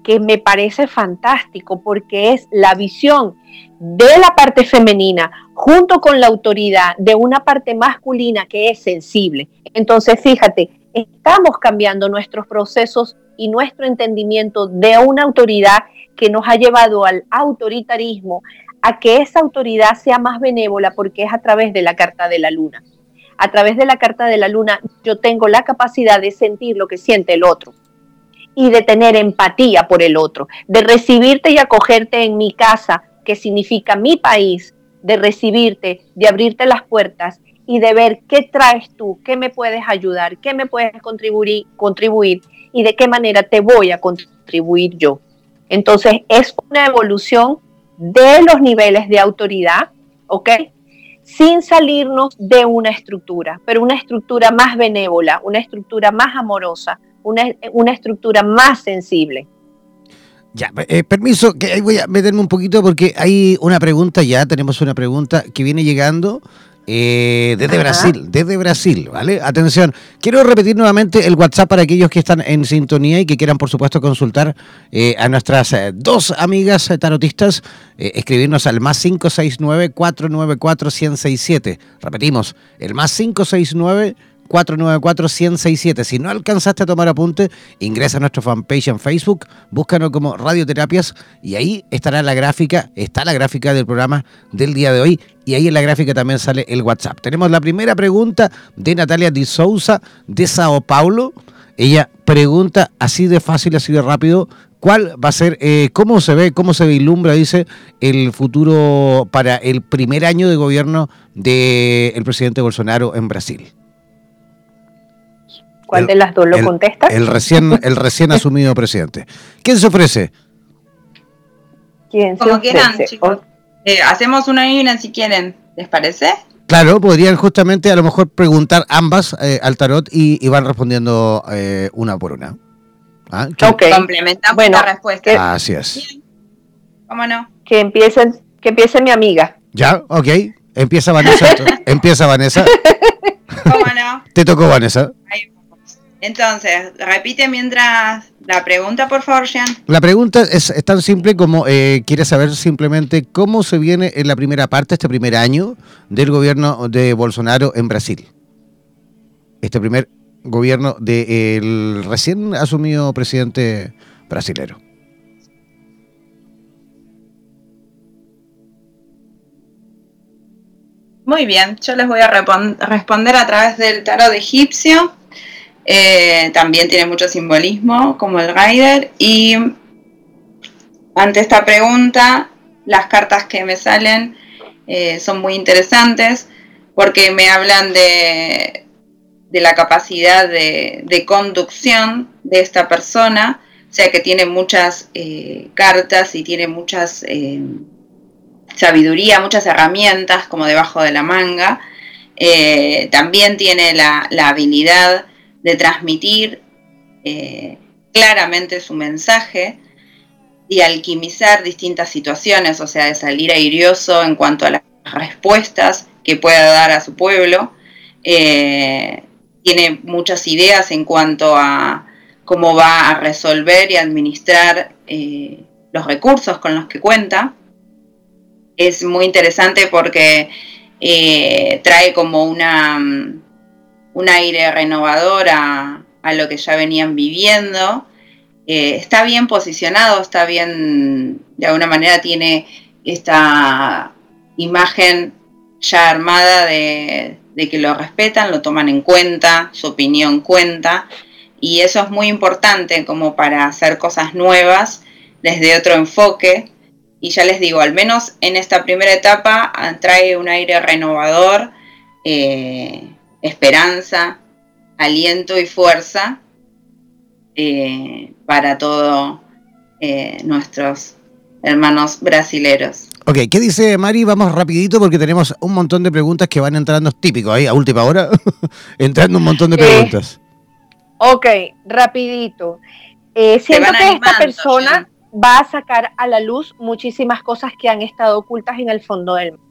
que me parece fantástico porque es la visión de la parte femenina junto con la autoridad de una parte masculina que es sensible. Entonces, fíjate, estamos cambiando nuestros procesos y nuestro entendimiento de una autoridad que nos ha llevado al autoritarismo, a que esa autoridad sea más benévola porque es a través de la carta de la luna. A través de la carta de la luna yo tengo la capacidad de sentir lo que siente el otro y de tener empatía por el otro, de recibirte y acogerte en mi casa, que significa mi país, de recibirte, de abrirte las puertas y de ver qué traes tú, qué me puedes ayudar, qué me puedes contribuir, contribuir y de qué manera te voy a contribuir yo. Entonces es una evolución de los niveles de autoridad, ¿ok? Sin salirnos de una estructura, pero una estructura más benévola, una estructura más amorosa, una, estructura más sensible. Ya, eh, permiso, que voy a meterme un poquito porque hay una pregunta ya, tenemos una pregunta que viene llegando eh, desde Brasil, desde Brasil, ¿vale? Atención, quiero repetir nuevamente el WhatsApp para aquellos que están en sintonía y que quieran, por supuesto, consultar eh, a nuestras eh, dos amigas tarotistas, escribirnos al más 569-494-1067. Repetimos, el más 569 494-1067. Si no alcanzaste a tomar apunte, ingresa a nuestro fanpage en Facebook, búscanos como Radioterapias y ahí estará la gráfica, está la gráfica del programa del día de hoy y ahí en la gráfica también sale el WhatsApp. Tenemos la primera pregunta de Natalia Di Souza de Sao Paulo. Ella pregunta así de fácil, así de rápido, ¿cuál va a ser, eh, cómo se ve, cómo se vislumbra, dice, el futuro para el primer año de gobierno del presidente Bolsonaro en Brasil? ¿Cuál de las dos lo contesta? El recién, [LAUGHS] el recién asumido presidente. ¿Quién se ofrece? ¿Quién se Como quieran, chicos. Eh, hacemos una y una si quieren, ¿les parece? Claro, podrían justamente a lo mejor preguntar ambas eh, al tarot y, van respondiendo eh, una por una. ¿Ah? Complementamos bueno, la respuesta. Así es. ¿Cómo no? Que empiecen, que empiece mi amiga. Ya, ok. Empieza Vanessa. [LAUGHS] empieza Vanessa. ¿Cómo no? Te tocó Vanessa. Ahí entonces, repite mientras la pregunta, por favor, Jean. La pregunta es, tan simple como eh, quiere saber simplemente cómo se viene en la primera parte, este primer año del gobierno de Bolsonaro en Brasil. Este primer gobierno del recién asumido presidente brasilero. Muy bien, yo les voy a responder a través del tarot egipcio eh, también tiene mucho simbolismo, como el Rider. Y ante esta pregunta, las cartas que me salen eh, son muy interesantes porque me hablan de, de la capacidad de, conducción de esta persona, o sea que tiene muchas eh, cartas y tiene muchas sabiduría, muchas herramientas como debajo de la manga. también tiene la, la habilidad de transmitir eh, claramente su mensaje y alquimizar distintas situaciones, o sea, de salir airioso en cuanto a las respuestas que pueda dar a su pueblo. Eh, tiene muchas ideas en cuanto a cómo va a resolver y administrar eh, los recursos con los que cuenta. Es muy interesante porque trae como una un aire renovador a, lo que ya venían viviendo. Eh, está bien posicionado, está bien, de alguna manera tiene esta imagen ya armada de, que lo respetan, lo toman en cuenta, su opinión cuenta, y eso es muy importante como para hacer cosas nuevas desde otro enfoque. Y ya les digo, al menos en esta primera etapa trae un aire renovador. Eh, esperanza, aliento y fuerza eh, para todos eh, nuestros hermanos brasileros. Ok, ¿qué dice Mari? Vamos rapidito porque tenemos un montón de preguntas que van entrando, típico ahí, a última hora, [LAUGHS] entrando un montón de eh, preguntas. ok, rapidito. siento que esta persona va a sacar a la luz muchísimas cosas que han estado ocultas en el fondo del mar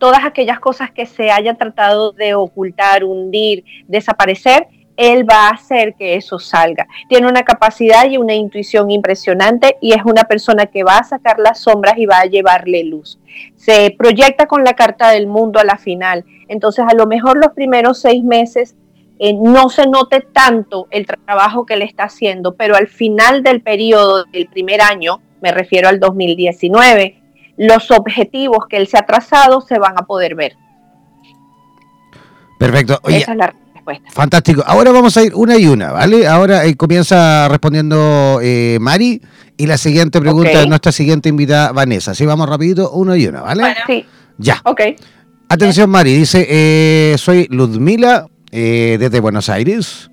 todas aquellas cosas que se hayan tratado de ocultar, hundir, desaparecer, él va a hacer que eso salga. Tiene una capacidad y una intuición impresionante y es una persona que va a sacar las sombras y va a llevarle luz. Se proyecta con la carta del mundo a la final. Entonces, a lo mejor los primeros seis meses eh, no se note tanto el trabajo que le está haciendo, pero al final del periodo del primer año, me refiero al 2019, los objetivos que él se ha trazado se van a poder ver. Perfecto. Esa es la respuesta. Fantástico. Ahora vamos a ir una y una, ¿vale? Ahora eh, comienza respondiendo eh, Mari y la siguiente pregunta de nuestra siguiente invitada, Vanessa. Así vamos rapidito, uno y una, ¿vale? Sí. Ya. Ok. Atención, Mari. Dice, eh, soy Ludmila desde Buenos Aires.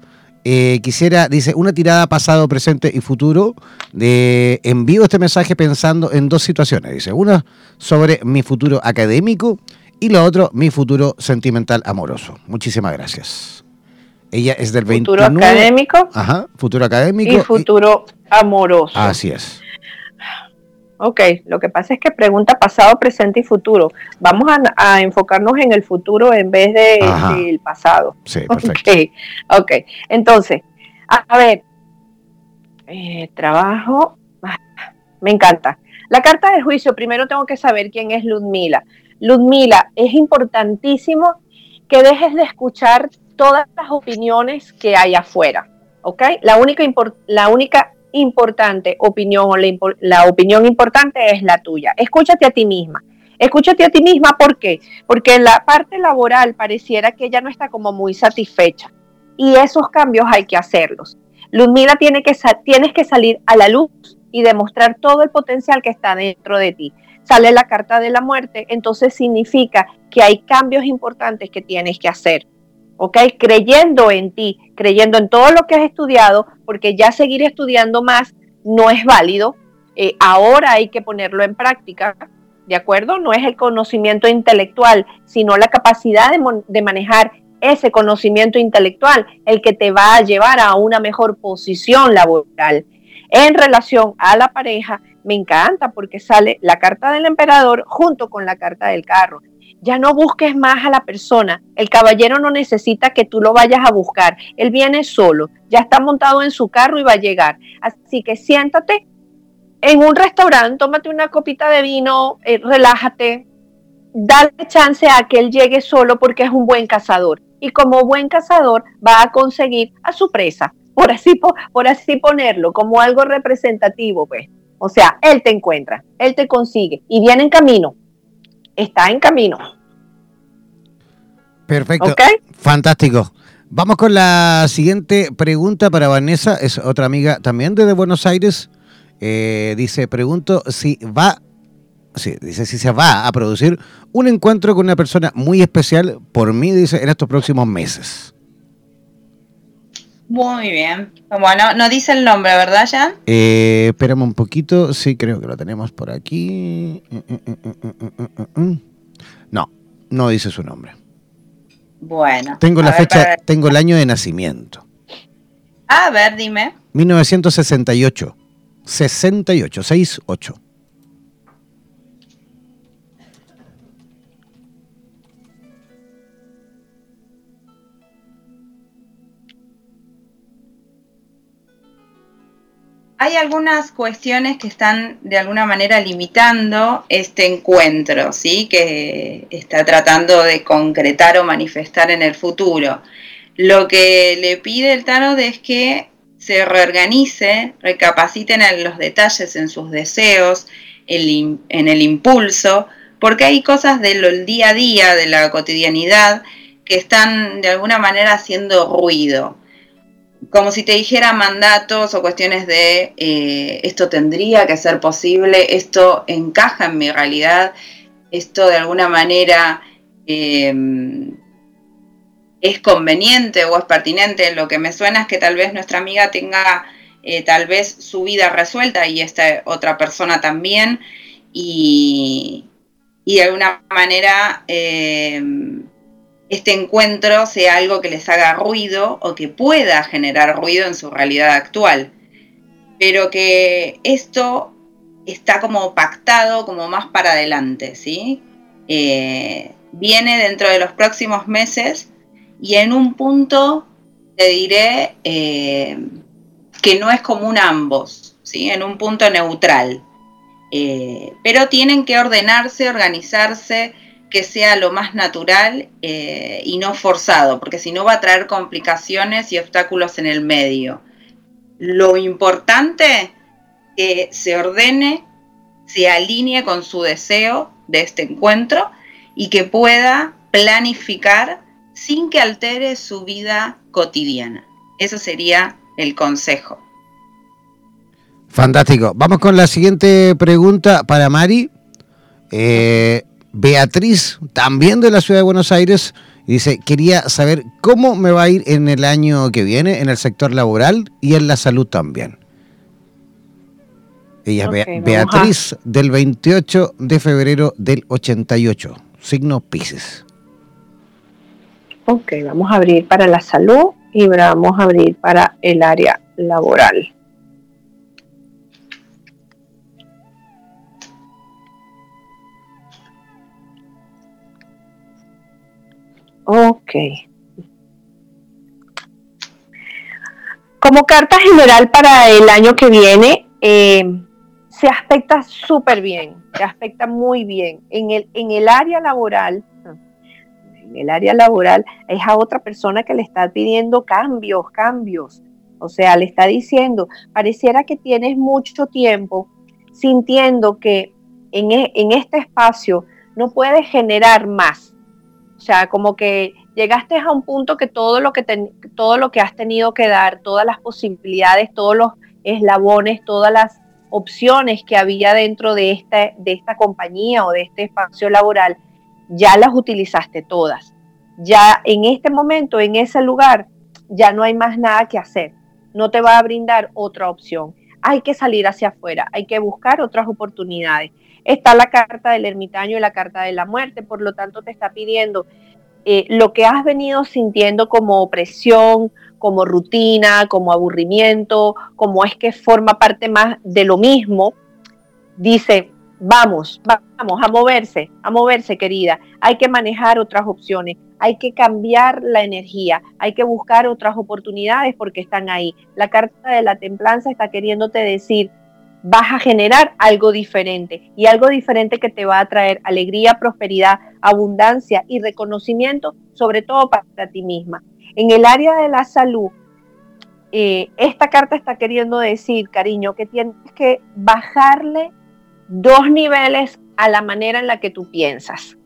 Eh, quisiera, dice, una tirada pasado, presente y futuro. De, envío este mensaje pensando en dos situaciones. Dice, una sobre mi futuro académico y lo otro, mi futuro sentimental amoroso. Muchísimas gracias. Ella es del futuro académico. Ajá, futuro académico. Y futuro amoroso. Así es. Ok, lo que pasa es que pregunta pasado, presente y futuro. Vamos a, enfocarnos en el futuro en vez del pasado. Sí, [LAUGHS] perfecto. Ok, okay. entonces, a, ver, eh, trabajo, ah, me encanta. La carta de juicio, primero tengo que saber quién es Ludmila. Ludmila, es importantísimo que dejes de escuchar todas las opiniones que hay afuera, ¿ok? La única, la única importante opinión o la, opinión importante es la tuya. Escúchate a ti misma. Escúchate a ti misma, ¿por qué? Porque en la parte laboral pareciera que ella no está como muy satisfecha y esos cambios hay que hacerlos. Ludmila tiene que tienes que salir a la luz y demostrar todo el potencial que está dentro de ti. Sale la carta de la muerte, entonces significa que hay cambios importantes que tienes que hacer. ¿Ok? Creyendo en ti, creyendo en todo lo que has estudiado, porque ya seguir estudiando más no es válido. Eh, ahora hay que ponerlo en práctica, ¿de acuerdo? No es el conocimiento intelectual, sino la capacidad de, de manejar ese conocimiento intelectual el que te va a llevar a una mejor posición laboral. En relación a la pareja, me encanta porque sale la carta del emperador junto con la carta del carro ya no busques más a la persona. El caballero no necesita que tú lo vayas a buscar. Él viene solo, ya está montado en su carro y va a llegar. Así que siéntate en un restaurante, tómate una copita de vino, eh, relájate, dale chance a que él llegue solo porque es un buen cazador. Y como buen cazador va a conseguir a su presa, por así, así ponerlo, como algo representativo, pues. O sea, él te encuentra, él te consigue y viene en camino está en camino. Perfecto. Fantástico. Vamos con la siguiente pregunta para Vanessa, es otra amiga también desde Buenos Aires. Eh, dice, pregunto si va, sí, dice si se va a producir un encuentro con una persona muy especial por mí, dice, en estos próximos meses. Muy bien. Bueno, no dice el nombre, ¿verdad, Jan? Eh, espérame un poquito. Sí, creo que lo tenemos por aquí. No, no dice su nombre. Bueno. Tengo la fecha, tengo el año de nacimiento. A ver, dime. 1968. 68, 68. Hay algunas cuestiones que están de alguna manera limitando este encuentro, ¿sí? que está tratando de concretar o manifestar en el futuro. Lo que le pide el tarot es que se reorganice, recapaciten en los detalles, en sus deseos, en el impulso, porque hay cosas del día a día, de la cotidianidad, que están de alguna manera haciendo ruido como si te dijera mandatos o cuestiones de eh, esto tendría que ser posible, esto encaja en mi realidad, esto de alguna manera em, es conveniente o es pertinente. Lo que me suena es que tal vez nuestra amiga tenga eh, tal vez su vida resuelta y esta otra persona también y, y de alguna manera em, este encuentro sea algo que les haga ruido o que pueda generar ruido en su realidad actual. Pero que esto está como pactado, como más para adelante, ¿sí? Eh, viene dentro de los próximos meses y en un punto te diré eh, que no es común ambos, ¿sí? En un punto neutral. Eh, pero tienen que ordenarse, organizarse, que sea lo más natural eh, y no forzado, porque si no va a traer complicaciones y obstáculos en el medio. Lo importante que se ordene, se alinee con su deseo de este encuentro y que pueda planificar sin que altere su vida cotidiana. Eso sería el consejo. Fantástico. Vamos con la siguiente pregunta para Mari. Eh, Beatriz, también de la ciudad de Buenos Aires, dice, quería saber cómo me va a ir en el año que viene en el sector laboral y en la salud también. Ella es Beatriz del 28 de febrero del 88, signo Pisces. Ok, vamos a abrir para la salud y vamos a abrir para el área laboral. Ok. Como carta general para el año que viene, eh, se aspecta súper bien, se aspecta muy bien. En el, en el área laboral, en el área laboral, es a otra persona que le está pidiendo cambios, cambios. O sea, le está diciendo, pareciera que tienes mucho tiempo sintiendo que en, e, en este espacio no puedes generar más. O sea, como que llegaste a un punto que todo lo que, todo lo que has tenido que dar, todas las posibilidades, todos los eslabones, todas las opciones que había dentro de esta, de esta compañía o de este espacio laboral, ya las utilizaste todas. Ya en este momento, en ese lugar, ya no hay más nada que hacer. No te va a brindar otra opción. Hay que salir hacia afuera, hay que buscar otras oportunidades. Está la carta del ermitaño y la carta de la muerte, por lo tanto te está pidiendo eh, lo que has venido sintiendo como opresión, como rutina, como aburrimiento, como es que forma parte más de lo mismo, dice, vamos, vamos a moverse, a moverse, querida. Hay que manejar otras opciones, hay que cambiar la energía, hay que buscar otras oportunidades porque están ahí. La carta de la templanza está queriéndote decir, vas a generar algo diferente y algo diferente que te va a traer alegría, prosperidad, abundancia y reconocimiento, sobre todo para ti misma. En el área de la salud, eh, esta carta está queriendo decir, cariño, que tienes que bajarle dos niveles a la manera en la que tú piensas.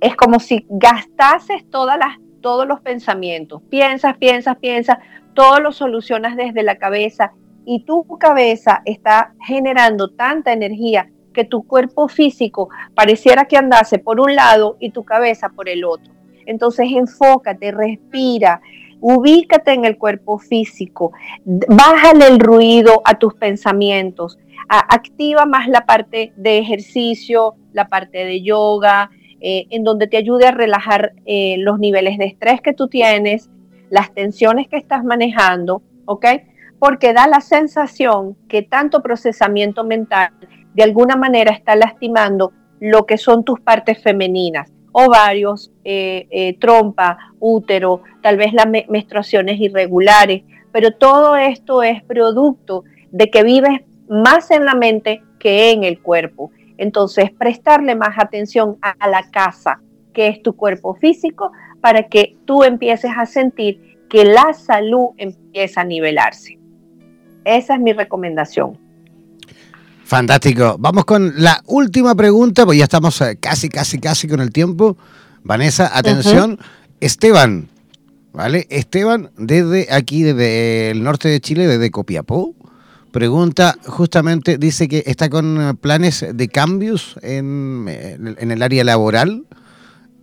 Es como si gastases todas las, todos los pensamientos. Piensas, piensas, piensas, todo lo solucionas desde la cabeza y tu cabeza está generando tanta energía que tu cuerpo físico pareciera que andase por un lado y tu cabeza por el otro. Entonces enfócate, respira, ubícate en el cuerpo físico, bájale el ruido a tus pensamientos, activa más la parte de ejercicio, la parte de yoga, eh, en donde te ayude a relajar eh, los niveles de estrés que tú tienes, las tensiones que estás manejando, ¿ok? Porque da la sensación que tanto procesamiento mental de alguna manera está lastimando lo que son tus partes femeninas ovarios, eh, eh, trompa, útero, tal vez las menstruaciones irregulares, pero todo esto es producto de que vives más en la mente que en el cuerpo. Entonces, prestarle más atención a la casa, que es tu cuerpo físico, para que tú empieces a sentir que la salud empieza a nivelarse. Esa es mi recomendación. Fantástico. Vamos con la última pregunta, pues ya estamos eh, casi, casi, casi con el tiempo. Vanessa, atención. Esteban, ¿vale? Esteban, desde aquí, desde el norte de Chile, desde Copiapó, pregunta justamente, dice que está con eh, planes de cambios en, en el área laboral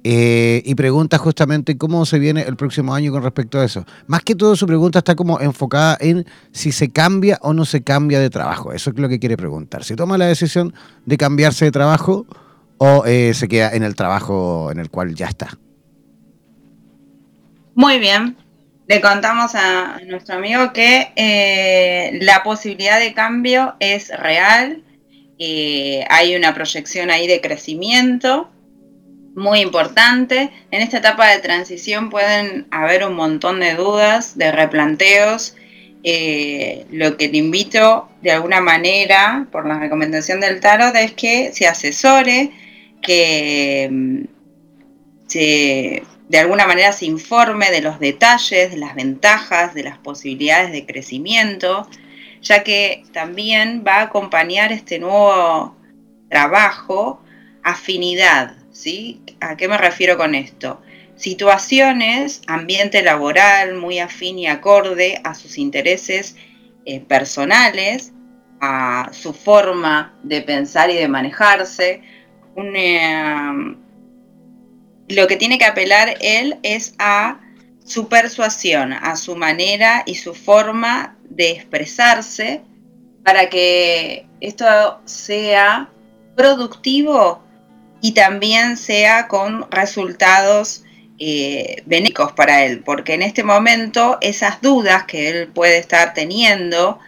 eh, y pregunta justamente cómo se viene el próximo año con respecto a eso. Más que todo su pregunta está como enfocada en si se cambia o no se cambia de trabajo. Eso es lo que quiere preguntar. Si toma la decisión de cambiarse de trabajo o eh, se queda en el trabajo en el cual ya está. Muy bien. Le contamos a nuestro amigo que eh, la posibilidad de cambio es real. hay una proyección ahí de crecimiento muy importante. En esta etapa de transición pueden haber un montón de dudas, de replanteos. Eh, lo que te invito de alguna manera, por la recomendación del tarot, es que se asesore, que mm, se, de alguna manera se informe de los detalles, de las ventajas, de las posibilidades de crecimiento, ya que también va a acompañar este nuevo trabajo afinidad, ¿sí? ¿A qué me refiero con esto? Situaciones, ambiente laboral muy afín y acorde a sus intereses eh, personales, a su forma de pensar y de manejarse. lo que tiene que apelar él es a su persuasión, a su manera y su forma de expresarse para que esto sea productivo y también sea con resultados eh, benéficos para él, porque en este momento esas dudas que él puede estar teniendo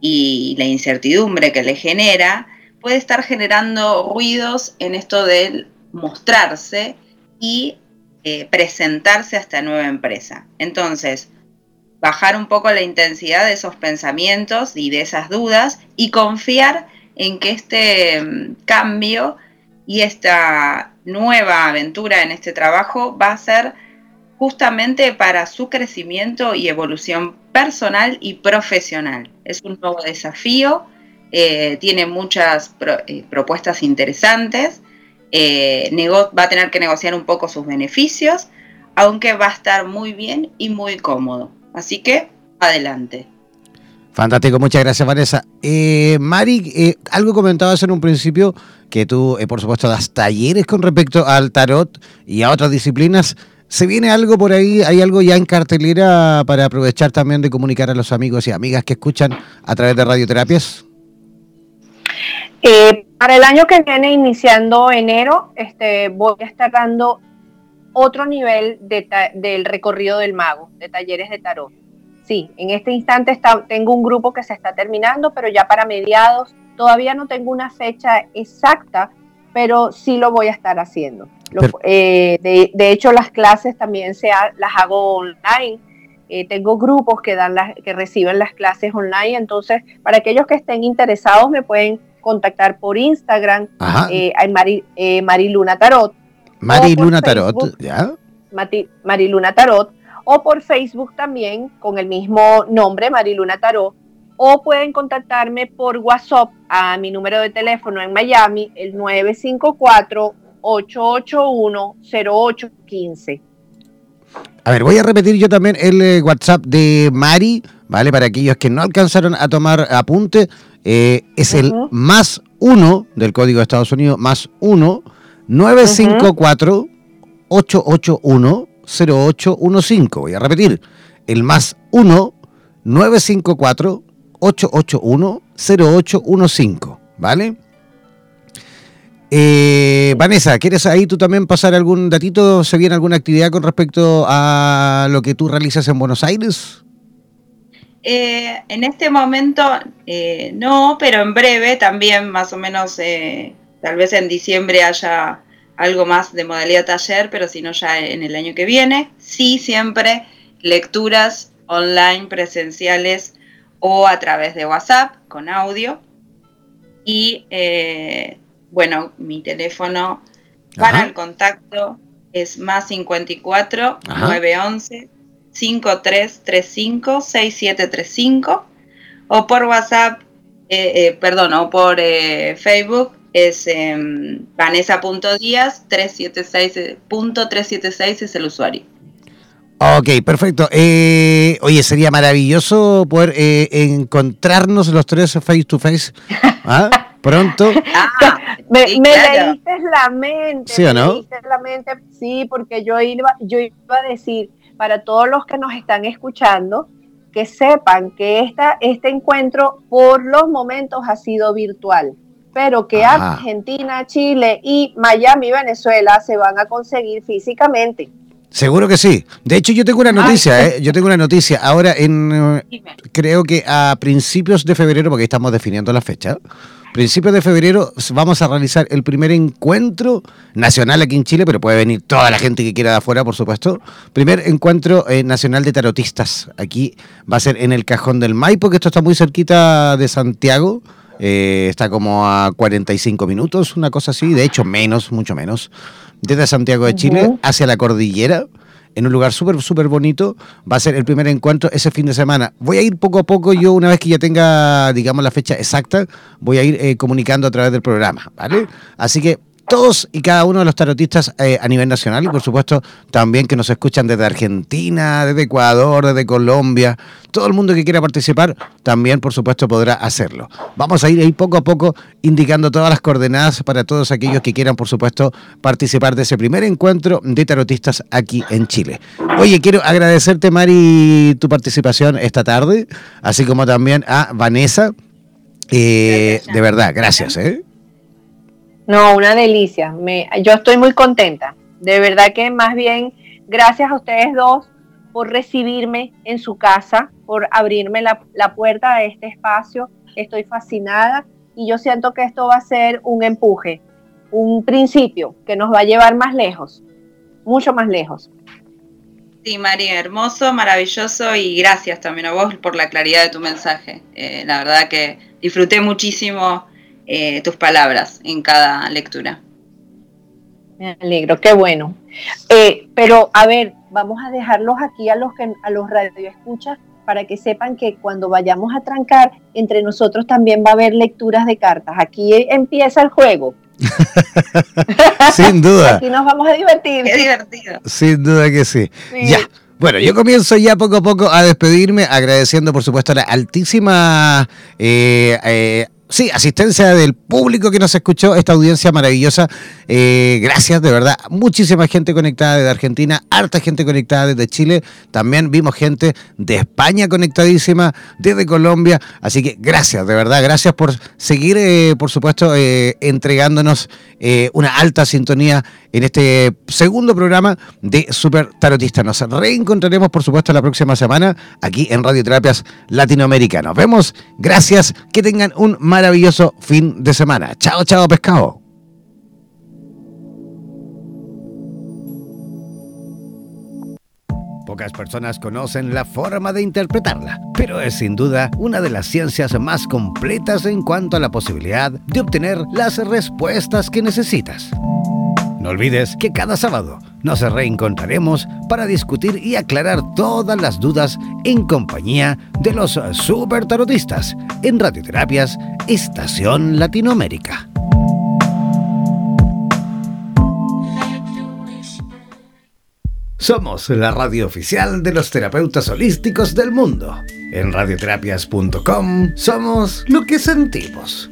y la incertidumbre que le genera, puede estar generando ruidos en esto de mostrarse y eh, presentarse a esta nueva empresa. Entonces, bajar un poco la intensidad de esos pensamientos y de esas dudas y confiar en que este mm, cambio y esta nueva aventura en este trabajo va a ser justamente para su crecimiento y evolución personal y profesional. Es un nuevo desafío, eh, tiene muchas eh, propuestas interesantes, eh, va a tener que negociar un poco sus beneficios, aunque va a estar muy bien y muy cómodo. Así que, adelante. Fantástico, muchas gracias Vanessa. Mari, algo comentabas en un principio que tú, por supuesto, das talleres con respecto al tarot y a otras disciplinas. ¿Se viene algo por ahí? ¿Hay algo ya en cartelera para aprovechar también de comunicar a los amigos y amigas que escuchan a través de radioterapias? Eh, para el año que viene, iniciando enero, este, voy a estar dando otro nivel del recorrido del mago, de talleres de tarot. Sí, en este instante está, tengo un grupo que se está terminando, pero ya para mediados, todavía no tengo una fecha exacta, pero sí lo voy a estar haciendo. Eh, de, hecho, las clases también se las hago online. Eh, tengo grupos que, dan las, que reciben las clases online. Entonces, para aquellos que estén interesados, me pueden contactar por Instagram, eh, Mari, eh, Mariluna Tarot. Mariluna Tarot, ¿ya? Mariluna Tarot. O por Facebook también, con el mismo nombre, Mariluna Tarot o pueden contactarme por WhatsApp a mi número de teléfono en Miami, el 954-881-0815. A ver, voy a repetir yo también el eh, WhatsApp de Mari, ¿vale? Para aquellos que no alcanzaron a tomar apunte, eh, es el más uno del código de Estados Unidos, más uno, 954 881 0815. Voy a repetir, el más uno, 954 881-0815, ¿vale? Eh, Vanessa, ¿quieres ahí tú también pasar algún datito? ¿Se viene alguna actividad con respecto a lo que tú realizas en Buenos Aires? Eh, en este momento eh, no, pero en breve también más o menos, tal vez en diciembre haya algo más de modalidad taller, pero si no ya en el año que viene. Sí, siempre lecturas online presenciales o a través de WhatsApp con audio. Y eh, bueno, mi teléfono para el contacto es más 54 911 5335 6735 o por WhatsApp, eh, eh, perdón, o por Facebook es em, vanessa.díaz 376.376 es el usuario. Ok, perfecto. Eh, oye, sería maravilloso poder eh, encontrarnos los tres face to face ¿ah? [LAUGHS] pronto. Ah, me, leíste la mente. ¿Sí o no? Me leíste la mente, sí, porque yo iba, yo iba a decir para todos los que nos están escuchando que sepan que esta, este encuentro por los momentos ha sido virtual, pero que Argentina, Chile y Miami, Venezuela se van a conseguir físicamente. Seguro que sí. De hecho, yo tengo una noticia, ¿eh? Yo tengo una noticia. Ahora, en creo que a principios de febrero, porque estamos definiendo la fecha, principios de febrero vamos a realizar el primer encuentro nacional aquí en Chile, pero puede venir toda la gente que quiera de afuera, por supuesto. Primer encuentro eh, nacional de tarotistas. Aquí va a ser en el Cajón del Maipo, que esto está muy cerquita de Santiago. Eh, está como a 45 minutos, una cosa así. De hecho, menos, mucho menos desde Santiago de Chile hacia la cordillera, en un lugar súper, súper bonito. Va a ser el primer encuentro ese fin de semana. Voy a ir poco a poco, yo una vez que ya tenga, digamos, la fecha exacta, voy a ir eh, comunicando a través del programa, ¿vale? Así que todos y cada uno de los tarotistas eh, a nivel nacional y por supuesto también que nos escuchan desde Argentina, desde Ecuador, desde Colombia, todo el mundo que quiera participar también por supuesto podrá hacerlo. Vamos a ir ahí poco a poco indicando todas las coordenadas para todos aquellos que quieran por supuesto participar de ese primer encuentro de tarotistas aquí en Chile. Oye, quiero agradecerte Mari tu participación esta tarde, así como también a Vanessa. Eh, de verdad, gracias. ¿eh? No, una delicia. Me, yo estoy muy contenta. De verdad que más bien gracias a ustedes dos por recibirme en su casa, por abrirme la, puerta a este espacio. Estoy fascinada y yo siento que esto va a ser un empuje, un principio que nos va a llevar más lejos. mucho más lejos. Sí, María, hermoso, maravilloso y gracias también a vos por la claridad de tu mensaje. Eh, la verdad que disfruté muchísimo eh, tus palabras en cada lectura. Me alegro, qué bueno. Eh, pero a ver, vamos a dejarlos aquí a los que a los radioescuchas para que sepan que cuando vayamos a trancar, entre nosotros también va a haber lecturas de cartas. Aquí empieza el juego. [LAUGHS] Sin duda. Aquí nos vamos a divertir. Qué divertido. Sin duda que sí. Ya. Bueno, yo comienzo ya poco a poco a despedirme, agradeciendo por supuesto la altísima eh, eh, sí, asistencia del público que nos escuchó, esta audiencia maravillosa. Eh, gracias, de verdad. Muchísima gente conectada desde Argentina, harta gente conectada desde Chile. También vimos gente de España conectadísima, desde Colombia. Así que gracias, de verdad. Gracias por seguir, eh, por supuesto, eh, entregándonos una alta sintonía en este segundo programa de Super Tarotista. Nos reencontraremos, por supuesto, la próxima semana aquí en Radioterapias Latinoamérica. Nos vemos. Gracias. Que tengan un maravilloso fin de semana. Chao, chao, pescado. Pocas personas conocen la forma de interpretarla, pero es sin duda una de las ciencias más completas en cuanto a la posibilidad de obtener las respuestas que necesitas. No olvides que cada sábado nos reencontraremos para discutir y aclarar todas las dudas en compañía de los super tarotistas en Radioterapias Estación Latinoamérica. Somos la radio oficial de los terapeutas holísticos del mundo. En radioterapias.com somos lo que sentimos.